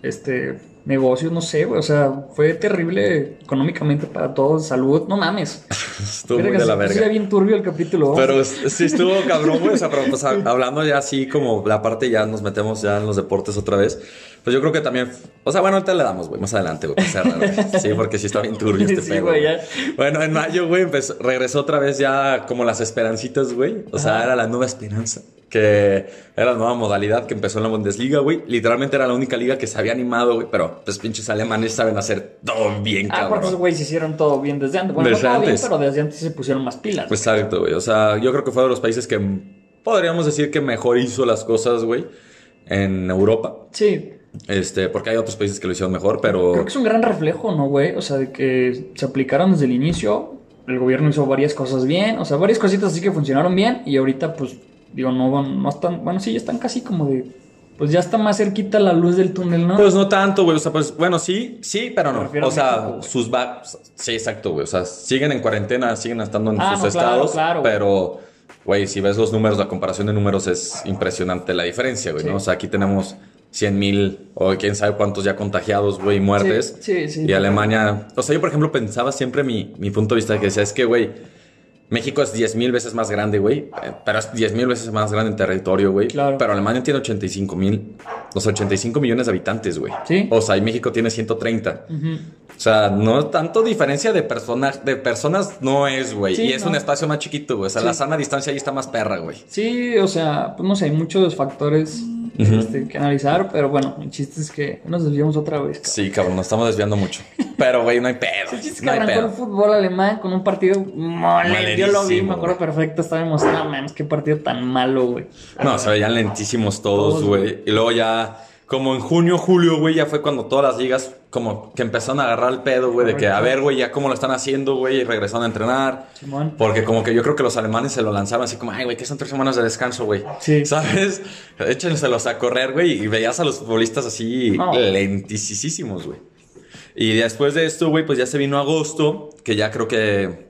este negocios, no sé, güey. O sea, fue terrible económicamente para todos, salud, no mames. (laughs) Estuvo muy de la verga. bien turbio el capítulo. Pero sí (laughs) estuvo cabrón, güey. O sea, pero pues hablando ya así como la parte ya nos metemos ya en los deportes otra vez. Pues yo creo que también. O sea, bueno, ahorita le damos, güey, más adelante, güey. güey. (laughs) Sí, porque sí está bien turbio este Sí, pedo. güey, güey. ya. Bueno, en mayo, güey, empezó- regresó otra vez ya como las esperancitas, güey. O sea, Ajá. era la nueva esperanza. Que era la nueva modalidad que empezó en la Bundesliga, güey. Literalmente era la única liga que se había animado, güey. Pero pues pinches alemanes saben hacer todo bien, Ah, porque esos cabrón. güeyes hicieron todo bien desde antes. Bueno, Desde no todo bien, pero desde antes se pusieron más pilas. güey. Exacto, güey. O sea, yo creo que fue de los países que podríamos decir que mejor hizo las cosas, güey, en Europa. Sí, Este, porque hay otros países que lo hicieron mejor, pero. Creo que es un gran reflejo, ¿no, güey? O sea, de que se aplicaron desde el inicio, el gobierno hizo varias cosas bien, o sea, varias cositas así que funcionaron bien y ahorita, pues, digo, no, van- no están, bueno, sí, ya están casi como de, pues ya está más cerquita la luz del túnel, ¿no? Pues no tanto, güey. O sea, pues, bueno, sí, sí, pero no. O sea, México, sus va. Sí, exacto, güey. O sea, siguen en cuarentena, siguen estando en Ah, sus no, claro, estados. claro, pero, güey, si ves los números, la comparación de números es impresionante la diferencia, güey, Sí. ¿no? O sea, aquí tenemos 100 mil o quién sabe cuántos ya contagiados, güey, y muertes. Sí, sí, sí. Y Alemania. O sea, yo, por ejemplo, pensaba siempre mi, mi punto de vista que decía, es que, güey. México es 10 mil veces más grande, güey. eh, Pero es 10 mil veces más grande en territorio, güey. Claro. Pero Alemania tiene 85 mil. Los 85 millones de habitantes, güey. Sí. O sea, y México tiene 130. Ujú. O sea, no tanto diferencia de, persona, de personas no es, güey. Sí, y es no. un espacio más chiquito, güey. O sea, Sí. la sana distancia ahí está más perra, güey. Sí, o sea, pues no sé, hay muchos factores este, que analizar, pero bueno, el chiste es que nos desviamos otra vez. cabrón. Sí, cabrón, nos estamos desviando mucho. Pero, güey, no hay pedo. El chiste es que No arrancó el fútbol alemán con un partido mole. Yo lo vi, me acuerdo perfecto. Estaba emocionado, man. Qué partido tan malo, güey. No, se veían lentísimos Todos, güey. Y luego ya, como en junio, julio, güey, ya fue cuando todas las ligas como que empezaron a agarrar el pedo, güey, de que, a ver, güey, ya cómo lo están haciendo, güey, y regresaron a entrenar. Simón. Porque como que yo creo que los alemanes se lo lanzaron así como, ay, güey, que son tres semanas de descanso, güey. Sí. (laughs) ¿Sabes? Échenselos a correr, güey, y veías a los futbolistas así No. lentísimos, güey. Y después de esto, güey, pues ya se vino agosto, que ya creo que,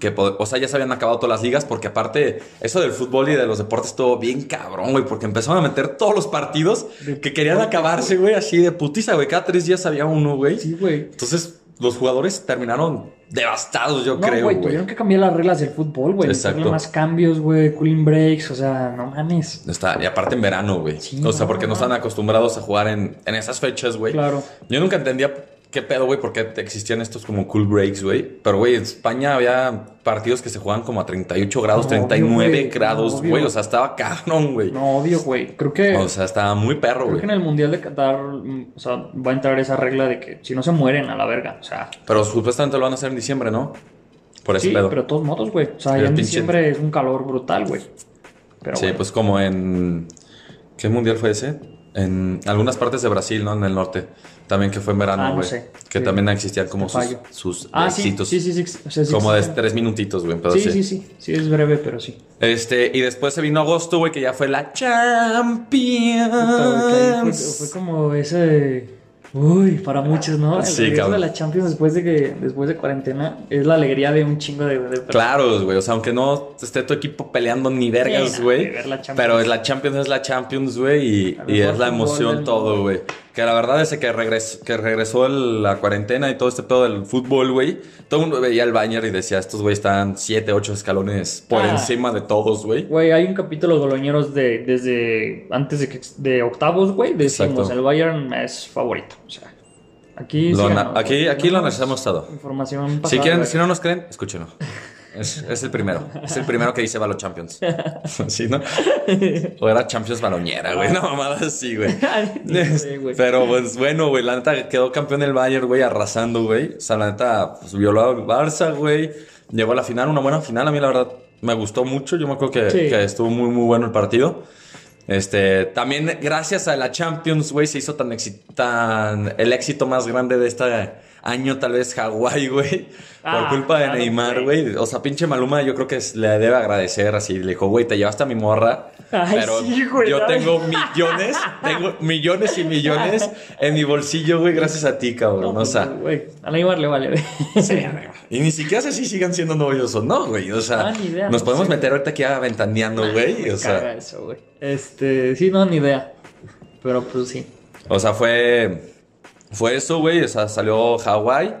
que, o sea, ya se habían acabado todas las ligas, porque aparte, eso del fútbol y de los deportes estuvo bien cabrón, güey, porque empezaron a meter todos los partidos que querían acabarse, güey, así de putiza, güey. Cada tres días había uno, güey. Sí, güey. Entonces, los jugadores terminaron devastados, yo No, creo, güey, tuvieron que cambiar las reglas del fútbol, güey. Exacto. Más cambios, güey, cooling breaks, o sea, no mames. Está, y aparte en verano, güey. Sí, o sea, no, porque no no. están acostumbrados a jugar en, en esas fechas, güey. Claro. Yo nunca entendía qué pedo, güey, por qué existían estos como cool breaks, güey. Pero, güey, en España había partidos que se jugaban como a 38 grados, No, obvio, 39 güey. grados, No, güey. O sea, estaba cabrón, güey. No, obvio, güey. Creo que. O sea, estaba muy perro, Creo güey. que en el Mundial de Qatar, mm, o sea, va a entrar esa regla de que si no se mueren a la verga, o sea, Pero supuestamente lo van a hacer en diciembre, ¿no? Por ese sí, pedo. pero de todos modos, güey. O sea, ya en diciembre es un calor brutal, güey. Sí, bueno. pues como en... ¿Qué mundial fue ese? En algunas partes de Brasil, ¿no? En el norte. También que fue en verano, Ah, no güey. sé. Que Sí. también existían como Te sus, sus Ah, éxitos. sí, sí, sí. o sea, sí Como de tres minutitos, güey. Sí, sí, sí. Sí, es breve, pero sí. Este, y después se vino agosto, güey, que ya fue la Puta, güey, ahí fue, Champions. fue como ese. Uy, para muchos, ¿no? El Sí, regreso cabrón. de la Champions después de que después de cuarentena es la alegría de un chingo de. Claro, güey. O sea, aunque no esté tu equipo peleando ni vergas, Sí, güey. no, pero es la Champions, es la Champions, güey. Y, es la emoción todo, güey. Que la verdad es que, regres- que regresó el- la cuarentena y todo este pedo del fútbol, güey. Todo el mundo veía el Bayern y decía, estos güey están 7, 8 escalones por Ah. encima de todos, güey. Güey, hay un capítulo de Goloñeros de, desde antes de, que, de octavos, güey. Decimos, Exacto. el Bayern es favorito. O sea, aquí Lo aquí- aquí lo analizamos todo. Información Si, pasada, quieren, güey. si no nos creen, escúchenlo. Es, es el primero. Es el primero que dice Balo Champions. (laughs) ¿Sí, no? O era Champions Baloñera, güey. No, mamada así, (laughs) güey. Pero pues bueno, güey. La neta quedó campeón el Bayern, güey, arrasando, güey. O sea, la neta pues, violó al Barça, güey. Llegó a la final, una buena final. A mí, la verdad, me gustó mucho. Yo me acuerdo que, Sí. que estuvo muy, muy bueno el partido. Este, también gracias a la Champions, güey, se hizo tan, tan el éxito más grande de este año, tal vez Hawái, güey, por Ah, culpa de Neymar, güey. O sea, pinche Maluma, yo creo que es- le debe agradecer así. Le dijo, güey, te llevaste a mi morra, Ay, pero sí, güey, yo ¿sabes? tengo (laughs) millones, tengo millones y millones en mi bolsillo, güey, gracias a ti, cabrón. No, o sea, güey, a Neymar le vale. güey. Sí, y ni siquiera sé si sigan siendo novios o no, güey. O sea, Ah, ni idea, nos no podemos sé. meter ahorita aquí aventaneando, güey. O sea, eso, güey. Este, sí, no, ni idea. Pero pues sí. o sea, fue, fue eso, güey. O sea, salió Hawái.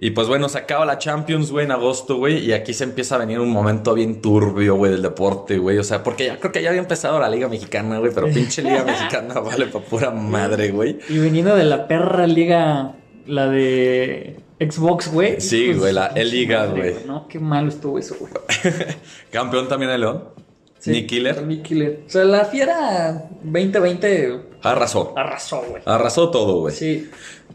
Y pues bueno, se acaba la Champions, güey, en agosto, güey. Y aquí se empieza a venir un momento bien turbio, güey, del deporte, güey. O sea, porque ya creo que ya había empezado la Liga Mexicana, güey. Pero pinche Liga (laughs) Mexicana vale pa' pura madre, güey. Y viniendo de la perra liga, la de Xbox, güey. Sí, hijos güey, la E-Liga, güey. No, qué malo estuvo eso, güey. (laughs) Campeón también de León. Sí, Nick Killer. Nick Killer. O sea, la fiera 2020 Arrasó. arrasó, güey. Arrasó todo, güey. Sí.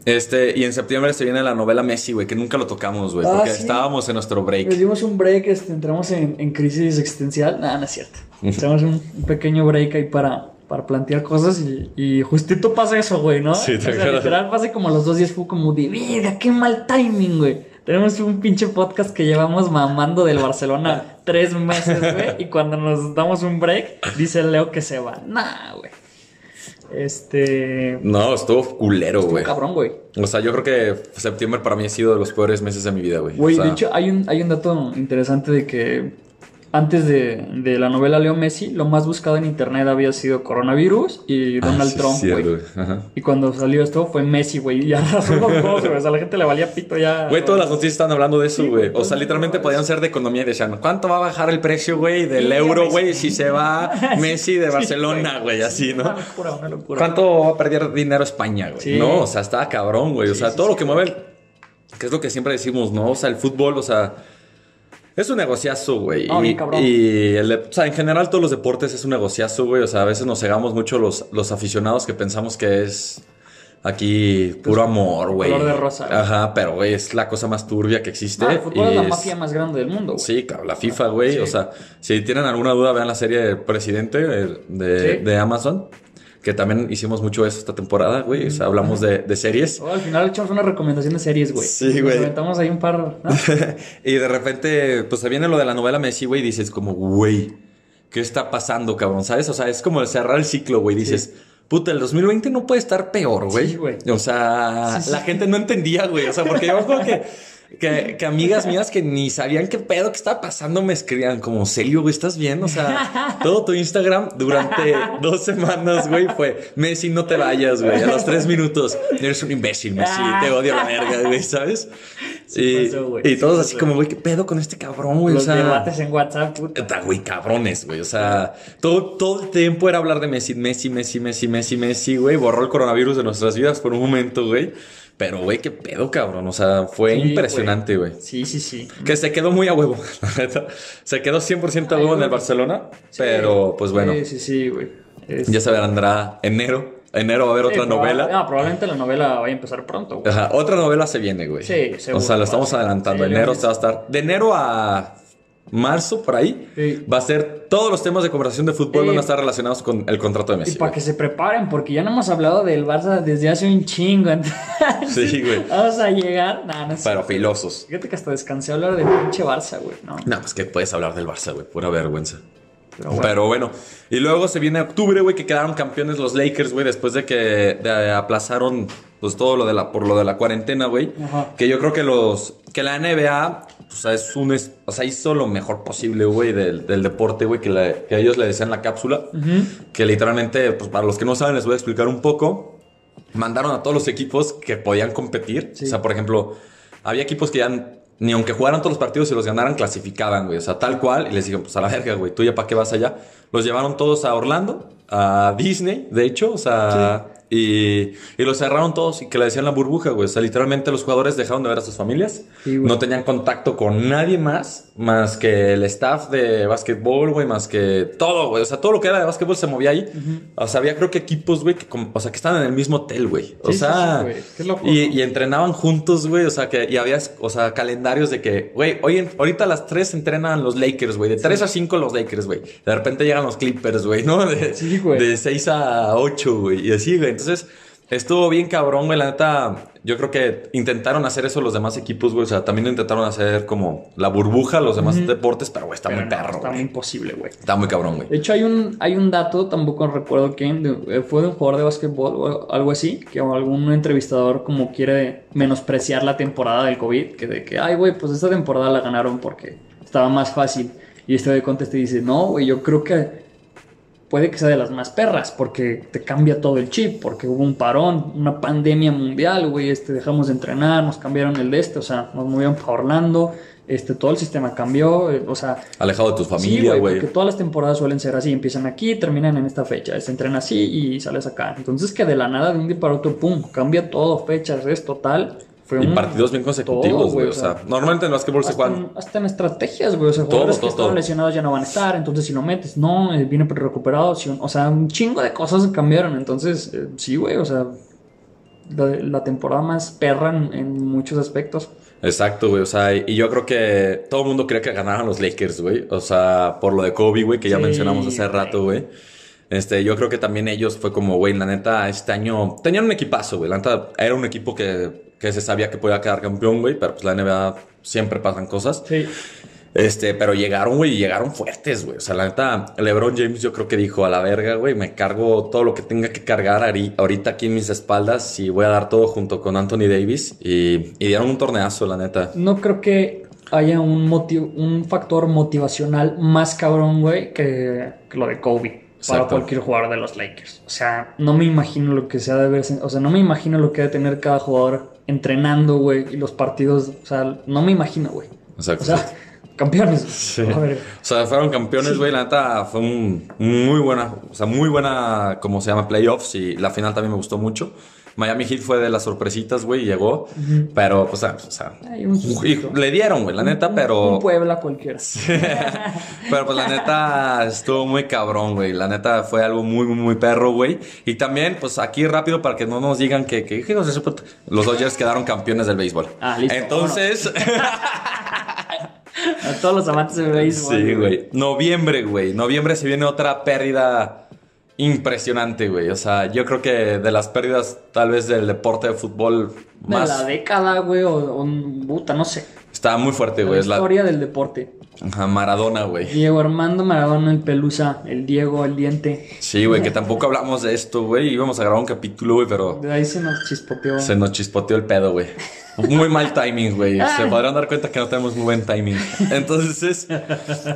Este, y en septiembre se viene la novela Messi, güey, que nunca lo tocamos, güey, Ah, porque sí. estábamos en nuestro break. Nos dimos un break, este, entramos en, en crisis existencial. Nada, no es cierto. Entramos un, un pequeño break ahí para, para plantear cosas y, y justito pasa eso, güey, ¿no? Sí, te o sea, literal pasa como a los dos días fue como de, verga, qué mal timing, güey. Tenemos un pinche podcast que llevamos mamando del Barcelona tres meses, güey. (laughs) Y cuando nos damos un break, dice Leo que se va. Nah, güey. Este. No, estuvo culero, Estuvo güey. cabrón, güey. O sea, yo creo que septiembre para mí ha sido de los peores meses de mi vida, güey. Güey, O sea, de hecho, hay un, hay un dato interesante de que antes de, de la novela Leo Messi, lo más buscado en internet había sido coronavirus y ah, Donald sí, Trump, güey. Y cuando salió esto fue Messi, güey. Y arrasó (laughs) los dos, güey. O sea, la gente le valía pito ya. Güey, todas las noticias están hablando de eso, güey. O sea, literalmente podían ser de economía y decían, ¿cuánto va a bajar el precio, güey, del Sí, euro, güey, si se va (laughs) Messi de Barcelona, güey, así, Una ¿no? locura, una locura. ¿Cuánto va a perder dinero España, güey? Sí. No, o sea, estaba cabrón, güey. O sea, sí, todo sí, lo que mueve, el- que es lo que siempre decimos, ¿no? O sea, el fútbol, o sea, es un negociazo, güey. No, y, cabrón. y el de- o sea, en general todos los deportes es un negociazo, güey. O sea, a veces nos cegamos mucho los, los aficionados que pensamos que es aquí puro amor, güey. color de rosa, güey. Ajá, pero, güey, es la cosa más turbia que existe. Ah, el fútbol es la mafia más grande del mundo, güey. Sí, cabrón, la FIFA, güey. Sí. O sea, si tienen alguna duda, vean la serie del Presidente eh, de, Sí. de Amazon. Que también hicimos mucho eso esta temporada, güey. O sea, hablamos de, de series. Oh, al final echamos una recomendación de series, güey. Sí, güey. aventamos ahí un par, ¿no? (laughs) y de repente, pues se viene lo de la novela Messi, güey, y dices como, güey, ¿qué está pasando, cabrón? ¿Sabes? O sea, es como cerrar el ciclo, güey. Dices, puta, el 2020 no puede estar peor, güey. Sí, güey. O sea, Sí, sí. la gente no entendía, güey. O sea, porque yo acuerdo que, que, que amigas mías que ni sabían qué pedo que estaba pasando me escribían como, Celio, güey, ¿estás bien? O sea, (laughs) todo tu Instagram durante dos semanas, güey, fue, Messi, no te vayas, güey. A los tres minutos, eres un imbécil, Messi, te odio a la verga, güey, ¿sabes? Sí y, pasó, y sí todos así como, güey, ¿qué pedo con este cabrón, güey? O Los sea, debates en WhatsApp, puta. Güey, cabrones, güey. O sea, todo, todo el tiempo era hablar de Messi, Messi, Messi, Messi, Messi, Messi, güey. Borró el coronavirus de nuestras vidas por un momento, güey. Pero, güey, qué pedo, cabrón. O sea, fue Sí, impresionante, güey. Sí, sí, sí. Que se quedó muy a huevo, (laughs) la neta. Se quedó 100% a Ay, huevo en el. Barcelona. Pero, pues bueno, Sí, sí, sí, güey. Es- ya se vendrá enero. Enero va a haber otra novela. Ah, probablemente la novela vaya a empezar pronto, güey. Ajá, otra novela se viene, güey. Sí, O seguro. sea, lo estamos adelantando. Enero se va a estar. De enero a marzo, por ahí, Sí. va a ser todos los temas de conversación de fútbol van a estar relacionados con el contrato de Y Messi. para güey. que se preparen, porque ya no hemos hablado del Barça desde hace un chingo. entonces Sí, güey. Vamos a llegar. Nah, no sé. Pero filosos. Fíjate que hasta descansé a hablar del pinche Barça, güey. No. No, pues que puedes hablar del Barça, güey. Pura vergüenza. Pero bueno. Pero bueno. Y luego se viene octubre, güey, que quedaron campeones los Lakers, güey, después de que de- aplazaron pues todo lo de la por lo de la cuarentena, güey. Que yo creo que los que la NBA o sea, es un es- o sea, hizo lo mejor posible, güey, del, del deporte, güey, que, le- que ellos le decían la cápsula, que literalmente, pues para los que no saben les voy a explicar un poco. Mandaron a todos los equipos que podían competir, Sí. o sea, por ejemplo, había equipos que ya ni aunque jugaran todos los partidos y los ganaran, clasificaban, güey. O sea, tal cual. Y les dijeron, pues a la verga, güey. ¿Tú ya para qué vas allá? Los llevaron todos a Orlando, a Disney, de hecho. O sea, y, y los cerraron todos y que le decían la burbuja, güey. O sea, literalmente los jugadores dejaron de ver a sus familias. Sí, no tenían contacto con nadie más, más que el staff de básquetbol, güey. Más que todo, güey. O sea, todo lo que era de básquetbol se movía ahí. O sea, había creo que equipos, güey, que, o sea, que estaban en el mismo hotel, güey. O Sí, sea, sí. Qué loco, y, ¿no? y entrenaban juntos, güey. O sea, que y había, o sea, calendarios de que, güey, hoy en- ahorita a las 3 entrenan los Lakers, güey. De 3 a 5 los Lakers, güey. De repente llegan los Clippers, güey, ¿no? De, Sí, güey. de 6 a 8, güey. Y así, güey. Entonces, estuvo bien cabrón, güey. La neta, yo creo que intentaron hacer eso los demás equipos, güey. O sea, también intentaron hacer como la burbuja los demás deportes, pero, güey, está Pero muy no, perro, Está muy imposible, güey. Está muy cabrón, güey. De hecho, hay un, hay un dato, tampoco recuerdo quién, de- eh, fue de un jugador de básquetbol o algo así, que algún entrevistador como quiere menospreciar la temporada del COVID, que de que, ay, güey, pues esta temporada la ganaron porque estaba más fácil. Y este güey contesta y dice, no, güey, yo creo que puede que sea de las más perras, porque te cambia todo el chip, porque hubo un parón, una pandemia mundial, güey, este, dejamos de entrenar, nos cambiaron el de este, o sea, nos movieron para Orlando, este, todo el sistema cambió, eh, o sea, Alejado de tu Sí, familia, güey. Porque todas las temporadas suelen ser así, empiezan aquí, terminan en esta fecha, se entrena así y sales acá. Entonces que de la nada, de un día para otro, pum, cambia todo, fechas, es total. Fue Y un- partidos bien consecutivos, güey. O sea, normalmente en el básquetbol se juegan. hasta en estrategias, güey. O sea, Todo, jugadores que todo, estaban lesionados ya no van a estar. Entonces, si lo metes, no, eh, viene recuperado. si- o sea, un chingo de cosas cambiaron. Entonces, eh, sí, güey. O sea, la, la temporada más perra en, en muchos aspectos. Exacto, güey. O sea, y yo creo que todo el mundo quería que ganaran los Lakers, güey. O sea, por lo de Kobe, güey, que ya Sí, mencionamos hace rato, güey. Este, yo creo que también ellos fue como, güey, la neta, este año tenían un equipazo, güey. La neta, era un equipo que, que se sabía que podía quedar campeón, güey, pero pues la NBA siempre pasan cosas. Sí. Este, pero llegaron, güey, y llegaron fuertes, güey. O sea, la neta, LeBron James yo creo que dijo, a la verga, güey, me cargo todo lo que tenga que cargar ahorita aquí en mis espaldas y voy a dar todo junto con Anthony Davis. Y, y dieron un torneazo, la neta. No creo que haya un, motiv- un factor motivacional más cabrón, güey, que, que lo de Kobe. Para cualquier jugador de los Lakers. O sea, no me imagino lo que sea de ver. O sea, no me imagino lo que debe tener cada jugador entrenando, güey, y los partidos. O sea, no me imagino, güey. Exacto. O sea, campeones. Sí. A ver, O sea, fueron campeones, güey. La neta fue un muy buena, o sea, muy buena, como se llama, playoffs. Y la final también me gustó mucho. Miami Heat fue de las sorpresitas, güey, llegó. Pero, pues, o sea, un y le dieron, güey, la neta, pero. Un Puebla cualquiera. (laughs) Pero pues la neta estuvo muy cabrón, güey. La neta fue algo muy, muy, muy perro, güey. Y también, pues aquí rápido para que no nos digan que, que puta- los Dodgers quedaron campeones del béisbol. Ah, listo, Entonces, (laughs) A todos los amantes del béisbol. sí, güey. Noviembre, güey. Noviembre se viene otra pérdida impresionante, güey. O sea, yo creo que de las pérdidas tal vez del deporte de fútbol De más... la década, güey, o, o puta, no sé. Está muy fuerte, güey. Es la... historia del deporte. Ajá, Maradona, güey. Diego Armando Maradona, el Pelusa, el Diego, el Diente. Sí, güey, que tampoco hablamos de esto, güey. Íbamos a grabar un capítulo, güey, pero... De ahí se nos chispoteó. Se nos chispoteó el pedo, güey. Muy mal timing, güey. (laughs) Se podrán dar cuenta que no tenemos muy buen timing. Entonces,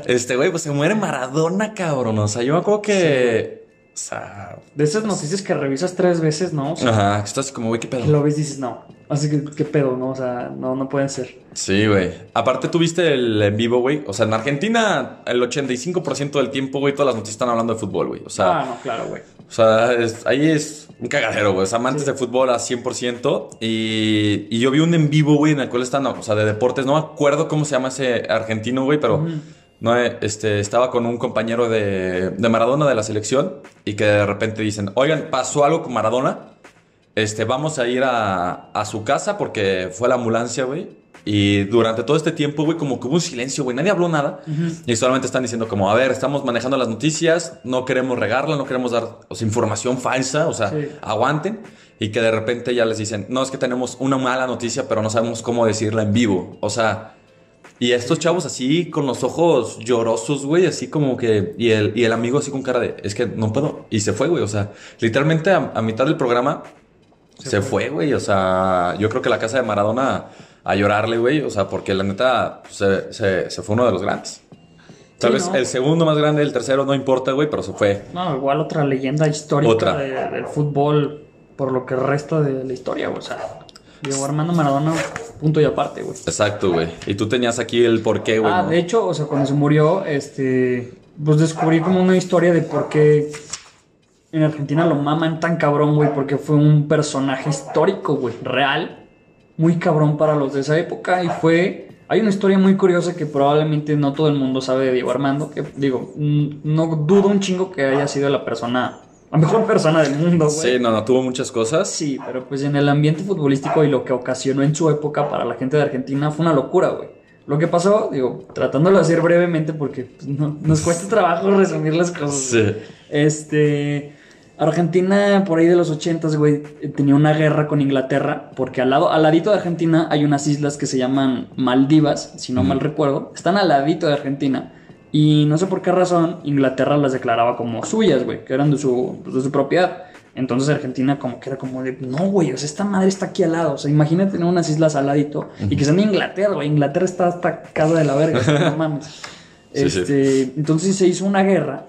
este, güey, pues se muere Maradona, cabrón. O sea, yo me acuerdo que. O sea. De esas noticias que revisas tres veces, ¿no? O sea, Ajá, que estás como, güey, qué que pedo. lo ves y dices, no. Así que, ¿qué pedo, no? O sea, no, no pueden ser. Sí, güey. Aparte, tuviste el en vivo, güey. O sea, en Argentina, el 85% del tiempo, güey, todas las noticias están hablando de fútbol, güey. O sea, ah, no, claro, güey. O sea, es- ahí es un cagadero, güey. O sea, amantes de fútbol a 100%. Y, y yo vi un en vivo, güey, en el cual están, o sea, de deportes. No me acuerdo cómo se llama ese argentino, güey, pero no, eh, este, estaba con un compañero de, de Maradona de la selección. Y que de repente dicen, oigan, pasó algo con Maradona. Este, vamos a ir a, a su casa porque fue la ambulancia, güey. Y durante todo este tiempo, güey, como que hubo un silencio, güey. Nadie habló nada. Y solamente están diciendo como, a ver, estamos manejando las noticias, no queremos regarla, no queremos dar o sea, información falsa, o sea, Sí. aguanten. Y que de repente ya les dicen, no, es que tenemos una mala noticia, pero no sabemos cómo decirla en vivo. O sea, y estos chavos así con los ojos llorosos, güey, así como que... Y el, y el amigo así con cara de, es que no puedo. Y se fue, güey. O sea, literalmente a, a mitad del programa se, fue, güey. O sea, yo creo que la casa de Maradona a llorarle, güey. O sea, porque la neta se, se- se fue uno de los grandes. Tal Sí, vez ¿no? el segundo más grande, el tercero, no importa, güey, pero se fue. No, igual otra leyenda histórica Otra. de- del fútbol por lo que resta de la historia, güey. O sea, Diego Armando Maradona, punto y aparte, güey. Exacto, güey. Y tú tenías aquí el porqué, güey. Ah, ¿no? de hecho, o sea, cuando se murió, este, pues descubrí como una historia de por qué en Argentina lo maman tan cabrón, güey, porque fue un personaje histórico, güey, real, muy cabrón para los de esa época y fue... Hay una historia muy curiosa que probablemente no todo el mundo sabe de Diego Armando, que digo, no dudo un chingo que haya sido la persona, la mejor persona del mundo, güey. Sí, no, no, tuvo muchas cosas. Sí, pero pues en el ambiente futbolístico y lo que ocasionó en su época para la gente de Argentina fue una locura, güey. Lo que pasó, digo, tratándolo de hacer brevemente porque pues, no- nos cuesta trabajo (laughs) resumir las cosas. Sí. Este. Argentina, por ahí de los 80, güey, tenía una guerra con Inglaterra, porque al lado, al ladito de Argentina hay unas islas que se llaman Maldivas, si no mal recuerdo. Están al ladito de Argentina. Y no sé por qué razón Inglaterra las declaraba como suyas, güey, que eran de su, pues, de su propiedad. Entonces Argentina como que era como de, no, güey, o sea, esta madre está aquí al lado. O sea, imagínate tener unas islas al ladito y que sean de Inglaterra, güey. Inglaterra está hasta casa de la verga, (laughs) no mames. Sí, sí. Este, entonces se hizo una guerra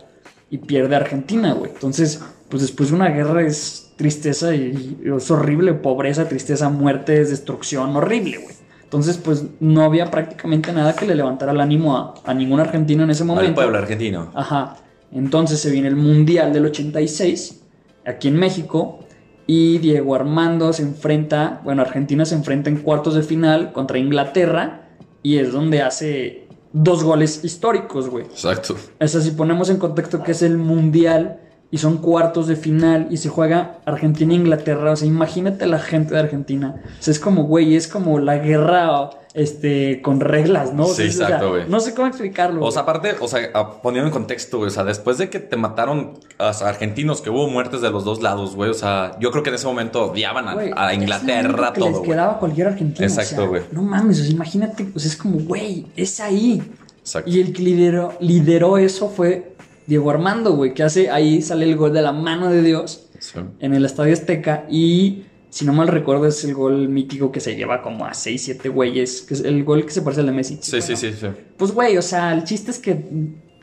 y pierde Argentina, güey. Entonces, pues después de una guerra es tristeza y, y es horrible, pobreza, tristeza, muerte, es destrucción, horrible, güey. Entonces, pues no había prácticamente nada que le levantara el ánimo a, a ningún argentino en ese Al momento. pueblo argentino. Ajá. Entonces se viene el Mundial del 86, aquí en México, y Diego Armando se enfrenta, bueno, Argentina se enfrenta en cuartos de final contra Inglaterra, y es donde hace dos goles históricos, güey. Exacto. O sea, si ponemos en contexto que es el Mundial y son cuartos de final y se juega Argentina e Inglaterra, o sea, imagínate la gente de Argentina. O sea, es como, güey, es como la guerra este, con reglas, ¿no? O sea, Sí, o sea, exacto, güey. No sé cómo explicarlo. O sea, aparte, o sea, poniendo en contexto, güey, o sea, después de que te mataron a los argentinos, que hubo muertes de los dos lados, güey, o sea, yo creo que en ese momento odiaban a, Güey, a Inglaterra que todo, les quedaba cualquier argentino. Exacto, o sea, güey. No mames, o sea, imagínate, pues es como, güey, es ahí. Exacto. Y el que lideró, lideró eso fue Diego Armando, güey, que hace, ahí sale el gol de la mano de Dios Sí. en el Estadio Azteca y si no mal recuerdo es el gol mítico que se lleva como a 6, 7 güeyes, que es el gol que se parece al de Messi. Sí, sí, sí, sí. Pues güey, o sea, el chiste es que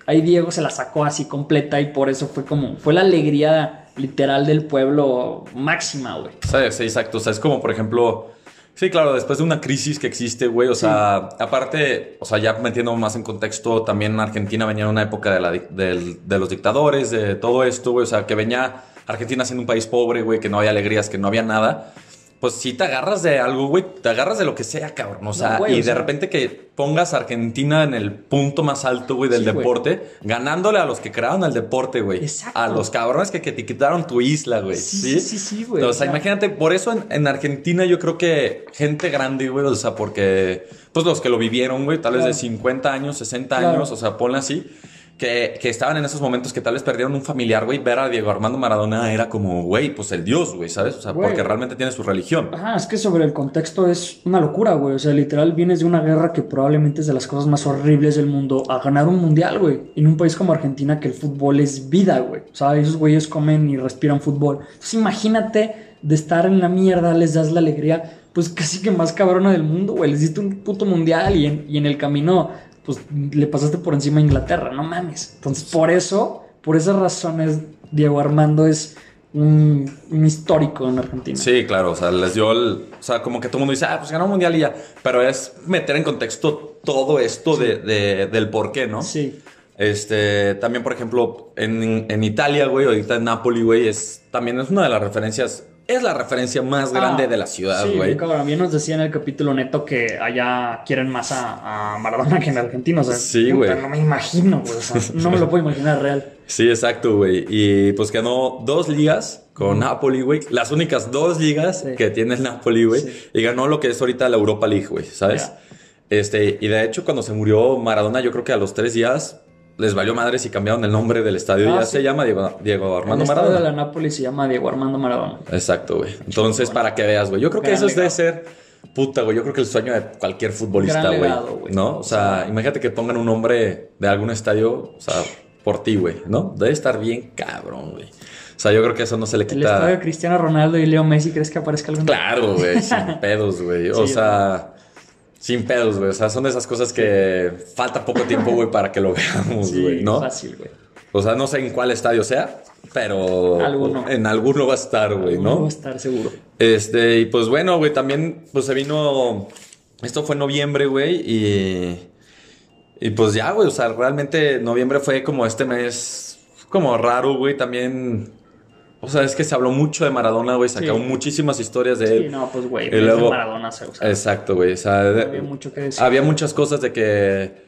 ahí Diego se la sacó así completa y por eso fue como, fue la alegría literal del pueblo máxima, güey. Sí, sí, exacto. O sea, es como, por ejemplo, sí, claro, después de una crisis que existe, güey, o sea, aparte, o sea, ya metiendo más en contexto, también Argentina venía en una época de, la, del- de los dictadores, de todo esto, güey, o sea, que venía Argentina siendo un país pobre, güey, que no había alegrías, que no había nada. Pues si te agarras de algo, güey, te agarras de lo que sea, cabrón. O sea, No, güey, y o de repente que pongas a Argentina en el punto más alto, güey, del Sí, güey. deporte, ganándole a los que crearon el deporte, güey. Exacto. A los cabrones que, que te quitaron tu isla, güey. Sí, Sí, sí, sí, sí, güey. O sea, imagínate, por eso en, en Argentina yo creo que gente grande, güey, o sea, porque, pues los que lo vivieron, güey, tal vez de 50 años, 60 Claro. años, o sea, ponle así, que, que estaban en esos momentos que tal vez perdieron un familiar, güey, ver a Diego Armando Maradona era como, güey, pues el dios, güey, ¿sabes? O sea, Güey. porque realmente tiene su religión. Ajá, es que sobre el contexto es una locura, güey. O sea, literal vienes de una guerra que probablemente es de las cosas más horribles del mundo a ganar un mundial, güey. En un país como Argentina que el fútbol es vida, güey. O sea, esos güeyes comen y respiran fútbol. Entonces imagínate de estar en la mierda, les das la alegría, pues casi que más cabrona del mundo, güey. Les diste un puto mundial y en, y en el camino, pues le pasaste por encima a Inglaterra, no mames. Entonces, por eso, por esas razones, Diego Armando es un, un histórico en Argentina. Sí, claro, o sea, les dio el. O sea, como que todo el mundo dice, ah, pues ganó un mundial y ya. Pero es meter en contexto todo esto de, de- del por qué, ¿no? Sí. Este, también, por ejemplo, en, en Italia, güey, ahorita en Napoli, güey, es, también es una de las referencias es la referencia más grande Ah, de la ciudad, sí, güey. cabrón. Bien nos decía en el capítulo neto que allá quieren más a, a Maradona que en Argentina. O sea, Sí, güey. No me imagino, güey. O sea, no me lo puedo imaginar real. (laughs) Sí, exacto, güey. Y pues ganó dos ligas con Napoli, güey. Las únicas dos ligas Sí. que tiene el Napoli, güey. Sí. Y ganó lo que es ahorita la Europa League, güey, ¿sabes? Este, y de hecho, cuando se murió Maradona, yo creo que a los tres días les valió madres y cambiaron el nombre del estadio. Ah, ya sí. se llama Diego, Diego Armando el estadio Maradona. de la Nápoles se llama Diego Armando Maradona. Exacto, güey. Entonces, para que veas, güey. Yo creo que Gran eso es de legado. ser puta, güey. Yo creo que el sueño de cualquier futbolista, güey. ¿No? O sea, imagínate que pongan un nombre de algún estadio, o sea, por ti, güey, ¿no? Debe estar bien cabrón, güey. O sea, yo creo que eso no se le El quita. estadio de Cristiano Ronaldo y Leo Messi, ¿crees que aparezca algún? Claro, güey, (laughs) sin pedos, güey. O Sí, sea, sin pedos, güey. O sea, son de esas cosas que falta poco tiempo, güey, para que lo veamos, Sí, güey, ¿no? fácil, güey. O sea, no sé en cuál estadio sea, pero Alguno. en alguno va a estar, güey, No voy a estar seguro. Este, y pues bueno, güey, también pues se vino. Esto fue en noviembre, güey, y. Y pues ya, güey, o sea, realmente noviembre fue como este mes como raro, güey, también. O sea, es que se habló mucho de Maradona, güey, sacaron Sí. muchísimas historias de él. Sí, no, pues, güey. Luego- Maradona se. Exacto, güey, o sea, Había mucho que decir. había muchas cosas de que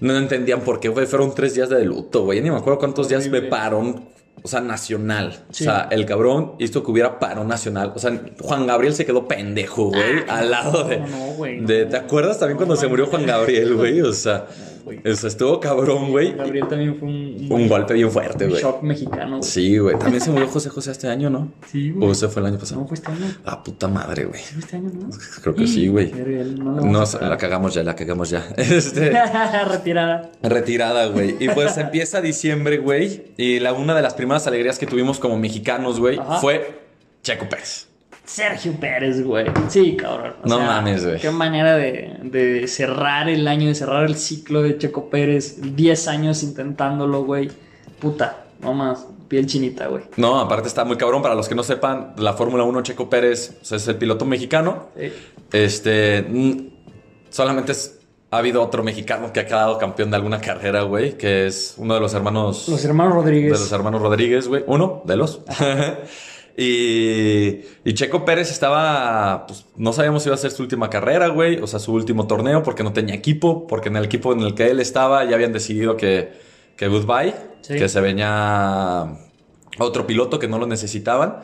no entendían por qué, güey, fueron tres días de luto, güey, ni me acuerdo cuántos días Horrible. parón, o sea, nacional. Sí. O sea, el cabrón hizo que hubiera parón nacional. O sea, Juan Gabriel se quedó pendejo, güey, al lado de, Ah, no, no, güey, no. de- ¿Te acuerdas también cuando se murió Juan Gabriel, güey? O sea, güey. eso estuvo cabrón, güey. Gabriel también fue un, Un golpe bien fuerte, güey. shock mexicano. güey. Sí, güey. También se murió (laughs) José José este año, ¿no? Sí, güey. O ese fue el año pasado. No, fue este año. Ah, puta madre, güey. ¿Fue este año, no? Creo que sí, güey. No, No, la cagamos ya, la cagamos ya. (laughs) Este. Retirada. Retirada, güey. Y pues (laughs) empieza diciembre, güey. Y la, una de las primeras alegrías que tuvimos como mexicanos, güey, fue Checo Pérez. Sergio Pérez, güey. Sí, cabrón. O No sea, mames, güey. Qué manera de, de cerrar el año, de cerrar el ciclo de Checo Pérez. 10 años intentándolo, güey. Puta, no más. Piel chinita, güey. No, aparte está muy cabrón. Para los que no sepan, la Fórmula 1 Checo Pérez o sea, es el piloto mexicano. Sí. Este. Solamente es- ha habido otro mexicano que ha quedado campeón de alguna carrera, güey, que es uno de los hermanos. Los hermanos Rodríguez. De los hermanos Rodríguez, güey. Uno de los. (laughs) y, y Checo Pérez estaba. Pues, no sabíamos si iba a ser su última carrera, güey. O sea, su último torneo, porque no tenía equipo. Porque en el equipo en el que él estaba ya habían decidido que, que goodbye. Sí. Que se venía otro piloto que no lo necesitaban.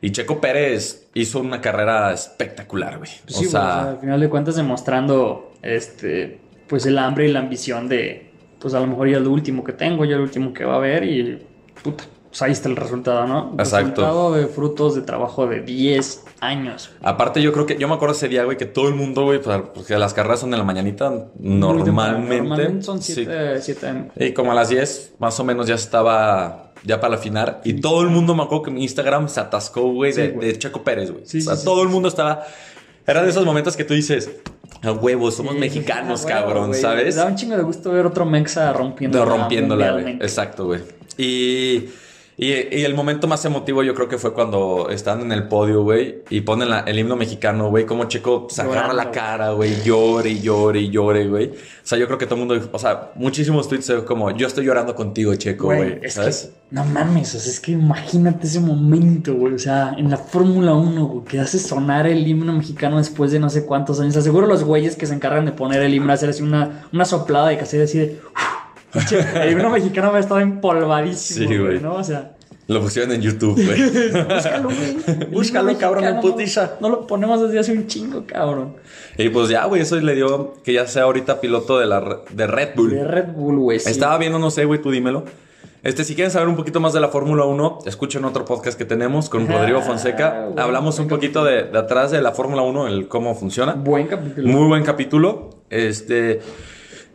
Y Checo Pérez hizo una carrera espectacular, güey. Pues sí, sea, o sea, al final de cuentas demostrando este pues el hambre y la ambición de pues a lo mejor ya es lo último que tengo, ya es lo último que va a haber y puta, pues ahí está el resultado, ¿no? Exacto. Resultado de frutos de trabajo de 10 años. Aparte, yo creo que yo me acuerdo ese día, güey, que todo el mundo, güey, pues, porque las carreras son en la mañanita normalmente. Normalmente son sí. 7 7 Y como a las 10, más o menos ya estaba ya para la final. Y todo el mundo, me acuerdo que mi Instagram se atascó, güey, de, Sí, de Checo Pérez, güey. Sí, o sea, sí, sí. todo el mundo estaba. Era de esos momentos que tú dices, a huevo, somos Sí, mexicanos, cabrón, ¿sabes? Da un chingo de gusto ver otro Mexa rompiendo. De rompiéndola, güey. Exacto, güey. Y, y, y el momento más emotivo yo creo que fue cuando están en el podio, güey, y ponen la- el himno mexicano, güey, como Checo se agarra la cara, güey, llore y llore y llore, güey. O sea, yo creo que todo el mundo, o sea, muchísimos tweets como, yo estoy llorando contigo, Checo, Güey, güey, es ¿sabes? que, no mames, o sea, es que imagínate ese momento, güey. O sea, en la Fórmula 1, güey, que hace sonar el himno mexicano después de no sé cuántos años. Aseguro los güeyes que se encargan de poner el himno, hacer así una, una soplada de cassette así de. Che, el himno mexicano me ha estado empolvadísimo, Sí, güey. ¿no? O sea, Lo pusieron en YouTube, güey. (laughs) búscalo, güey. (laughs) Búscalo, cabrón, en putiza. No, no lo ponemos desde hace un chingo, cabrón. y pues ya, güey, eso le dio que ya sea ahorita piloto de, la, de Red Bull. De Red Bull, güey. sí. Estaba viendo, no sé, güey, tú dímelo. Este, si quieren saber un poquito más de la Fórmula 1, escuchen otro podcast que tenemos con Rodrigo Ah, Fonseca. bueno, Hablamos un poquito de, de atrás de la Fórmula 1, el cómo funciona. Buen capítulo. Muy buen capítulo. Este.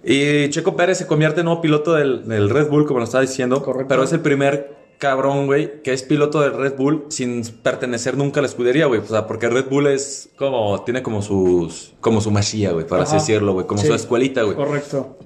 Y Checo Pérez se convierte en nuevo piloto del, del Red Bull, como lo estaba diciendo. Correcto. Pero es el primer cabrón, güey, que es piloto del Red Bull sin pertenecer nunca a la escudería, güey. O sea, porque Red Bull es como. Tiene como sus. Como su masía, güey, por así decirlo, güey. Como Sí. su escuelita, güey. Correcto.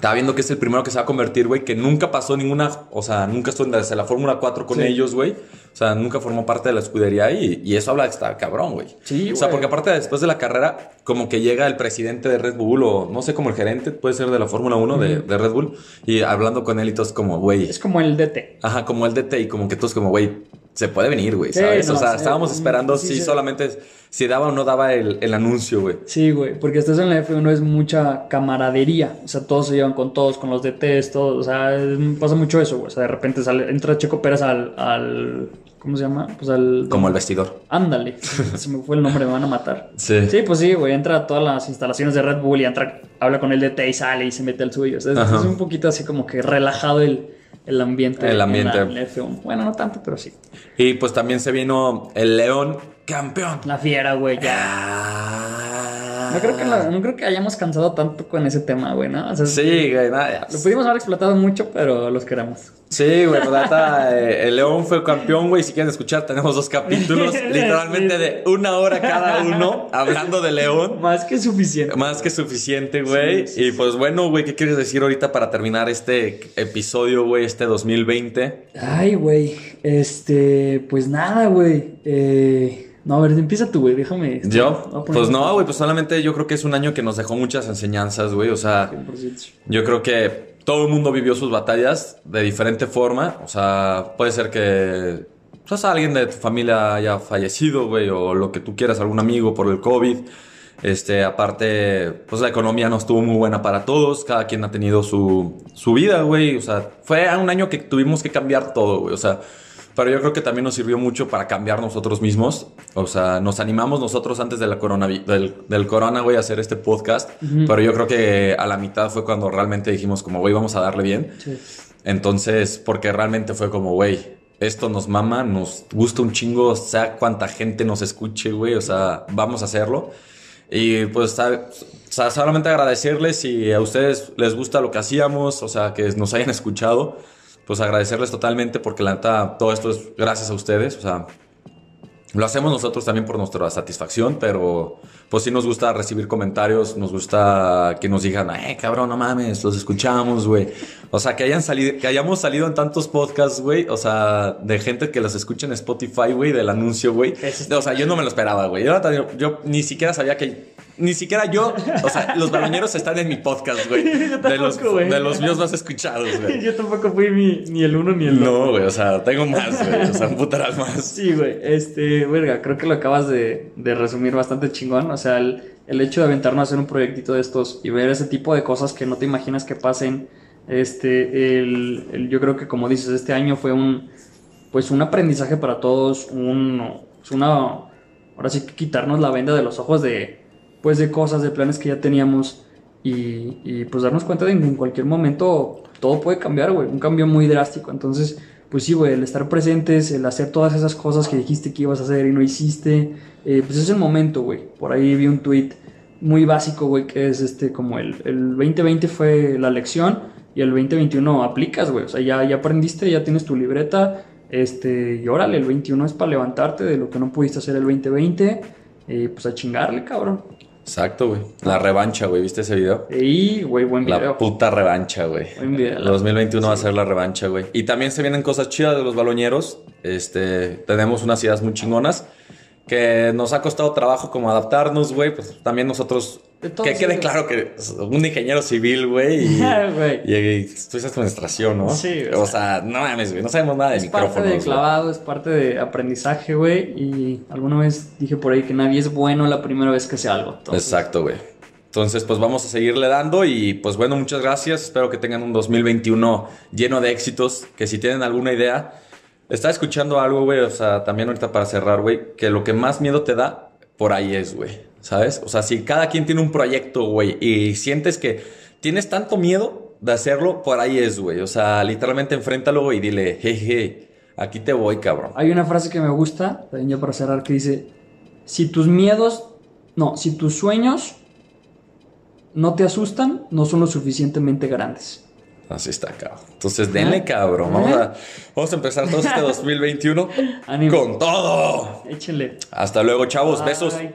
Estaba viendo que es el primero que se va a convertir, güey, que nunca pasó ninguna, o sea, nunca estuvo en desde la Fórmula 4 con Sí. ellos, güey. O sea, nunca formó parte de la escudería y, y eso habla de estar cabrón, güey. Sí, O sea, porque aparte después de la carrera, como que llega el presidente de Red Bull o no sé, como el gerente, puede ser de la Fórmula 1 de, de Red Bull, y hablando con él y todos como, güey, Es como el DT. ajá, como el DT y como que todos como, güey, se puede venir, güey, Sí, ¿sabes? o sea, sí, estábamos esperando sí, si solamente, si daba o no daba el, el anuncio, güey. Sí, güey, porque estás en la F1 es mucha camaradería, o sea, todos se llevan con todos, con los DTs, todos, o sea, es- pasa mucho eso, güey, o sea, de repente sale, entra Checo Pérez al, al, ¿cómo se llama? Pues al... Como el vestidor. Ándale, (laughs) se me fue el nombre, me van a matar. Sí. Sí, pues sí, güey, entra a todas las instalaciones de Red Bull y entra, habla con el DT y sale y se mete al suyo, o sea, es, es un poquito así como que relajado el, el ambiente. El en la- ambiente. en la F1. Bueno, no tanto, pero sí. Y pues también se vino el León campeón. La fiera, güey, ya. Ah. No creo, que la- no creo que hayamos cansado tanto con ese tema, güey, ¿no? O sea, Sí, güey, nada. Lo pudimos haber explotado mucho, pero los queremos. Sí, güey, neta, eh, el León fue campeón, güey. Si quieren escuchar, tenemos dos capítulos, (laughs) literalmente de una hora cada uno, hablando de León. Más que suficiente. Más que suficiente, güey. Sí, sí, y pues bueno, güey, ¿qué quieres decir ahorita para terminar este episodio, güey, este 2020? Ay, güey. Este, pues nada, güey. Eh, no, a ver, empieza tú, güey. Déjame. este, Yo, pues no, güey, pues solamente yo creo que es un año que nos dejó muchas enseñanzas, güey. O sea, 100%. Yo creo que todo el mundo vivió sus batallas de diferente forma. O sea, puede ser que pues, alguien de tu familia haya fallecido, güey, o lo que tú quieras, algún amigo por el COVID. Este, aparte, pues la economía no estuvo muy buena para todos. Cada quien ha tenido su, su vida, güey. O sea, fue un año que tuvimos que cambiar todo, güey. O sea, pero yo creo que también nos sirvió mucho para cambiar nosotros mismos. O sea, nos animamos nosotros antes de la corona, del, del corona, güey, a hacer este podcast. Pero yo creo que a la mitad fue cuando realmente dijimos como, güey, vamos a darle bien. Sí. Entonces, porque realmente fue como, güey, esto nos mama, nos gusta un chingo, sea cuánta gente nos escuche, güey, o sea, vamos a hacerlo. Y pues, sa- o sea, solamente agradecerles si a ustedes les gusta lo que hacíamos, o sea, que nos hayan escuchado, pues agradecerles totalmente porque la neta, todo esto es gracias a ustedes, o sea, lo hacemos nosotros también por nuestra satisfacción, pero pues sí nos gusta recibir comentarios, nos gusta que nos digan, eh, cabrón, no mames, los escuchamos, güey. O sea, que hayan salido, que hayamos salido en tantos podcasts, güey. O sea, de gente que los escucha en Spotify, güey, del anuncio, güey. O sea, yo no me lo esperaba, güey. Yo, yo, yo ni siquiera sabía que. Ni siquiera yo, o sea, los baloñeros están en mi podcast, güey. (laughs) De los, güey. de los míos más escuchados, güey. (laughs) Yo tampoco fui ni, ni el uno ni el dos. No, güey, o sea, tengo más, güey. O sea, un putaral más. Sí, güey. Este, verga, creo que lo acabas de, de resumir bastante chingón. O sea, el, el hecho de aventarnos a hacer un proyectito de estos y ver ese tipo de cosas que no te imaginas que pasen. Este, el, el- yo creo que como dices, este año fue un, pues un aprendizaje para todos, un, es una, ahora sí que quitarnos la venda de los ojos de, pues de cosas, de planes que ya teníamos y, y, pues darnos cuenta de que en cualquier momento todo puede cambiar, güey, un cambio muy drástico. Entonces, pues sí, güey, el estar presentes, el hacer todas esas cosas que dijiste que ibas a hacer y no hiciste, eh, pues es el momento, güey. Por ahí vi un tweet muy básico, güey, que es este como el, el 2020 fue la lección y el 2021 aplicas, güey. O sea, ya, ya aprendiste, ya tienes tu libreta, este, y órale, el 21 es para levantarte de lo que no pudiste hacer el 2020, eh, pues a chingarle, cabrón. Exacto, güey. La revancha, güey. ¿Viste ese video? Y, güey, buen video. La puta revancha, güey. Buen video. El 2021 va a ser la revancha, güey. Y también se vienen cosas chidas de los baloñeros. Este, tenemos unas ideas muy chingonas que nos ha costado trabajo como adaptarnos, güey. Pues también nosotros De que quede claro que es un ingeniero civil, güey, y, (laughs) Güey. y, y estudias administración, ¿no? Sí, o o sea, no mames, güey, no sabemos nada de Es parte micrófonos. de güey. clavado, es parte de aprendizaje, güey. Y alguna vez dije por ahí que nadie es bueno la primera vez que hace algo. Entonces, Exacto, güey. Entonces, pues vamos a seguirle dando y pues bueno, muchas gracias. Espero que tengan un 2021 lleno de éxitos. Que si tienen alguna idea, estaba escuchando algo, güey, o sea, también ahorita para cerrar, güey, que lo que más miedo te da, por ahí es, güey. ¿Sabes? O sea, si cada quien tiene un proyecto, güey, y sientes que tienes tanto miedo de hacerlo, por ahí es, güey. O sea, literalmente enfréntalo y dile, jeje, aquí te voy, cabrón. Hay una frase que me gusta, también ya para cerrar, que dice: Si tus miedos, no, si tus sueños no te asustan, no son lo suficientemente grandes. Así está, cabrón. Entonces, denle, cabrón. Vamos a, vamos a empezar todo este (laughs) 2021 Ánimo. con todo. Échenle. Hasta luego, chavos. Besos. Bye.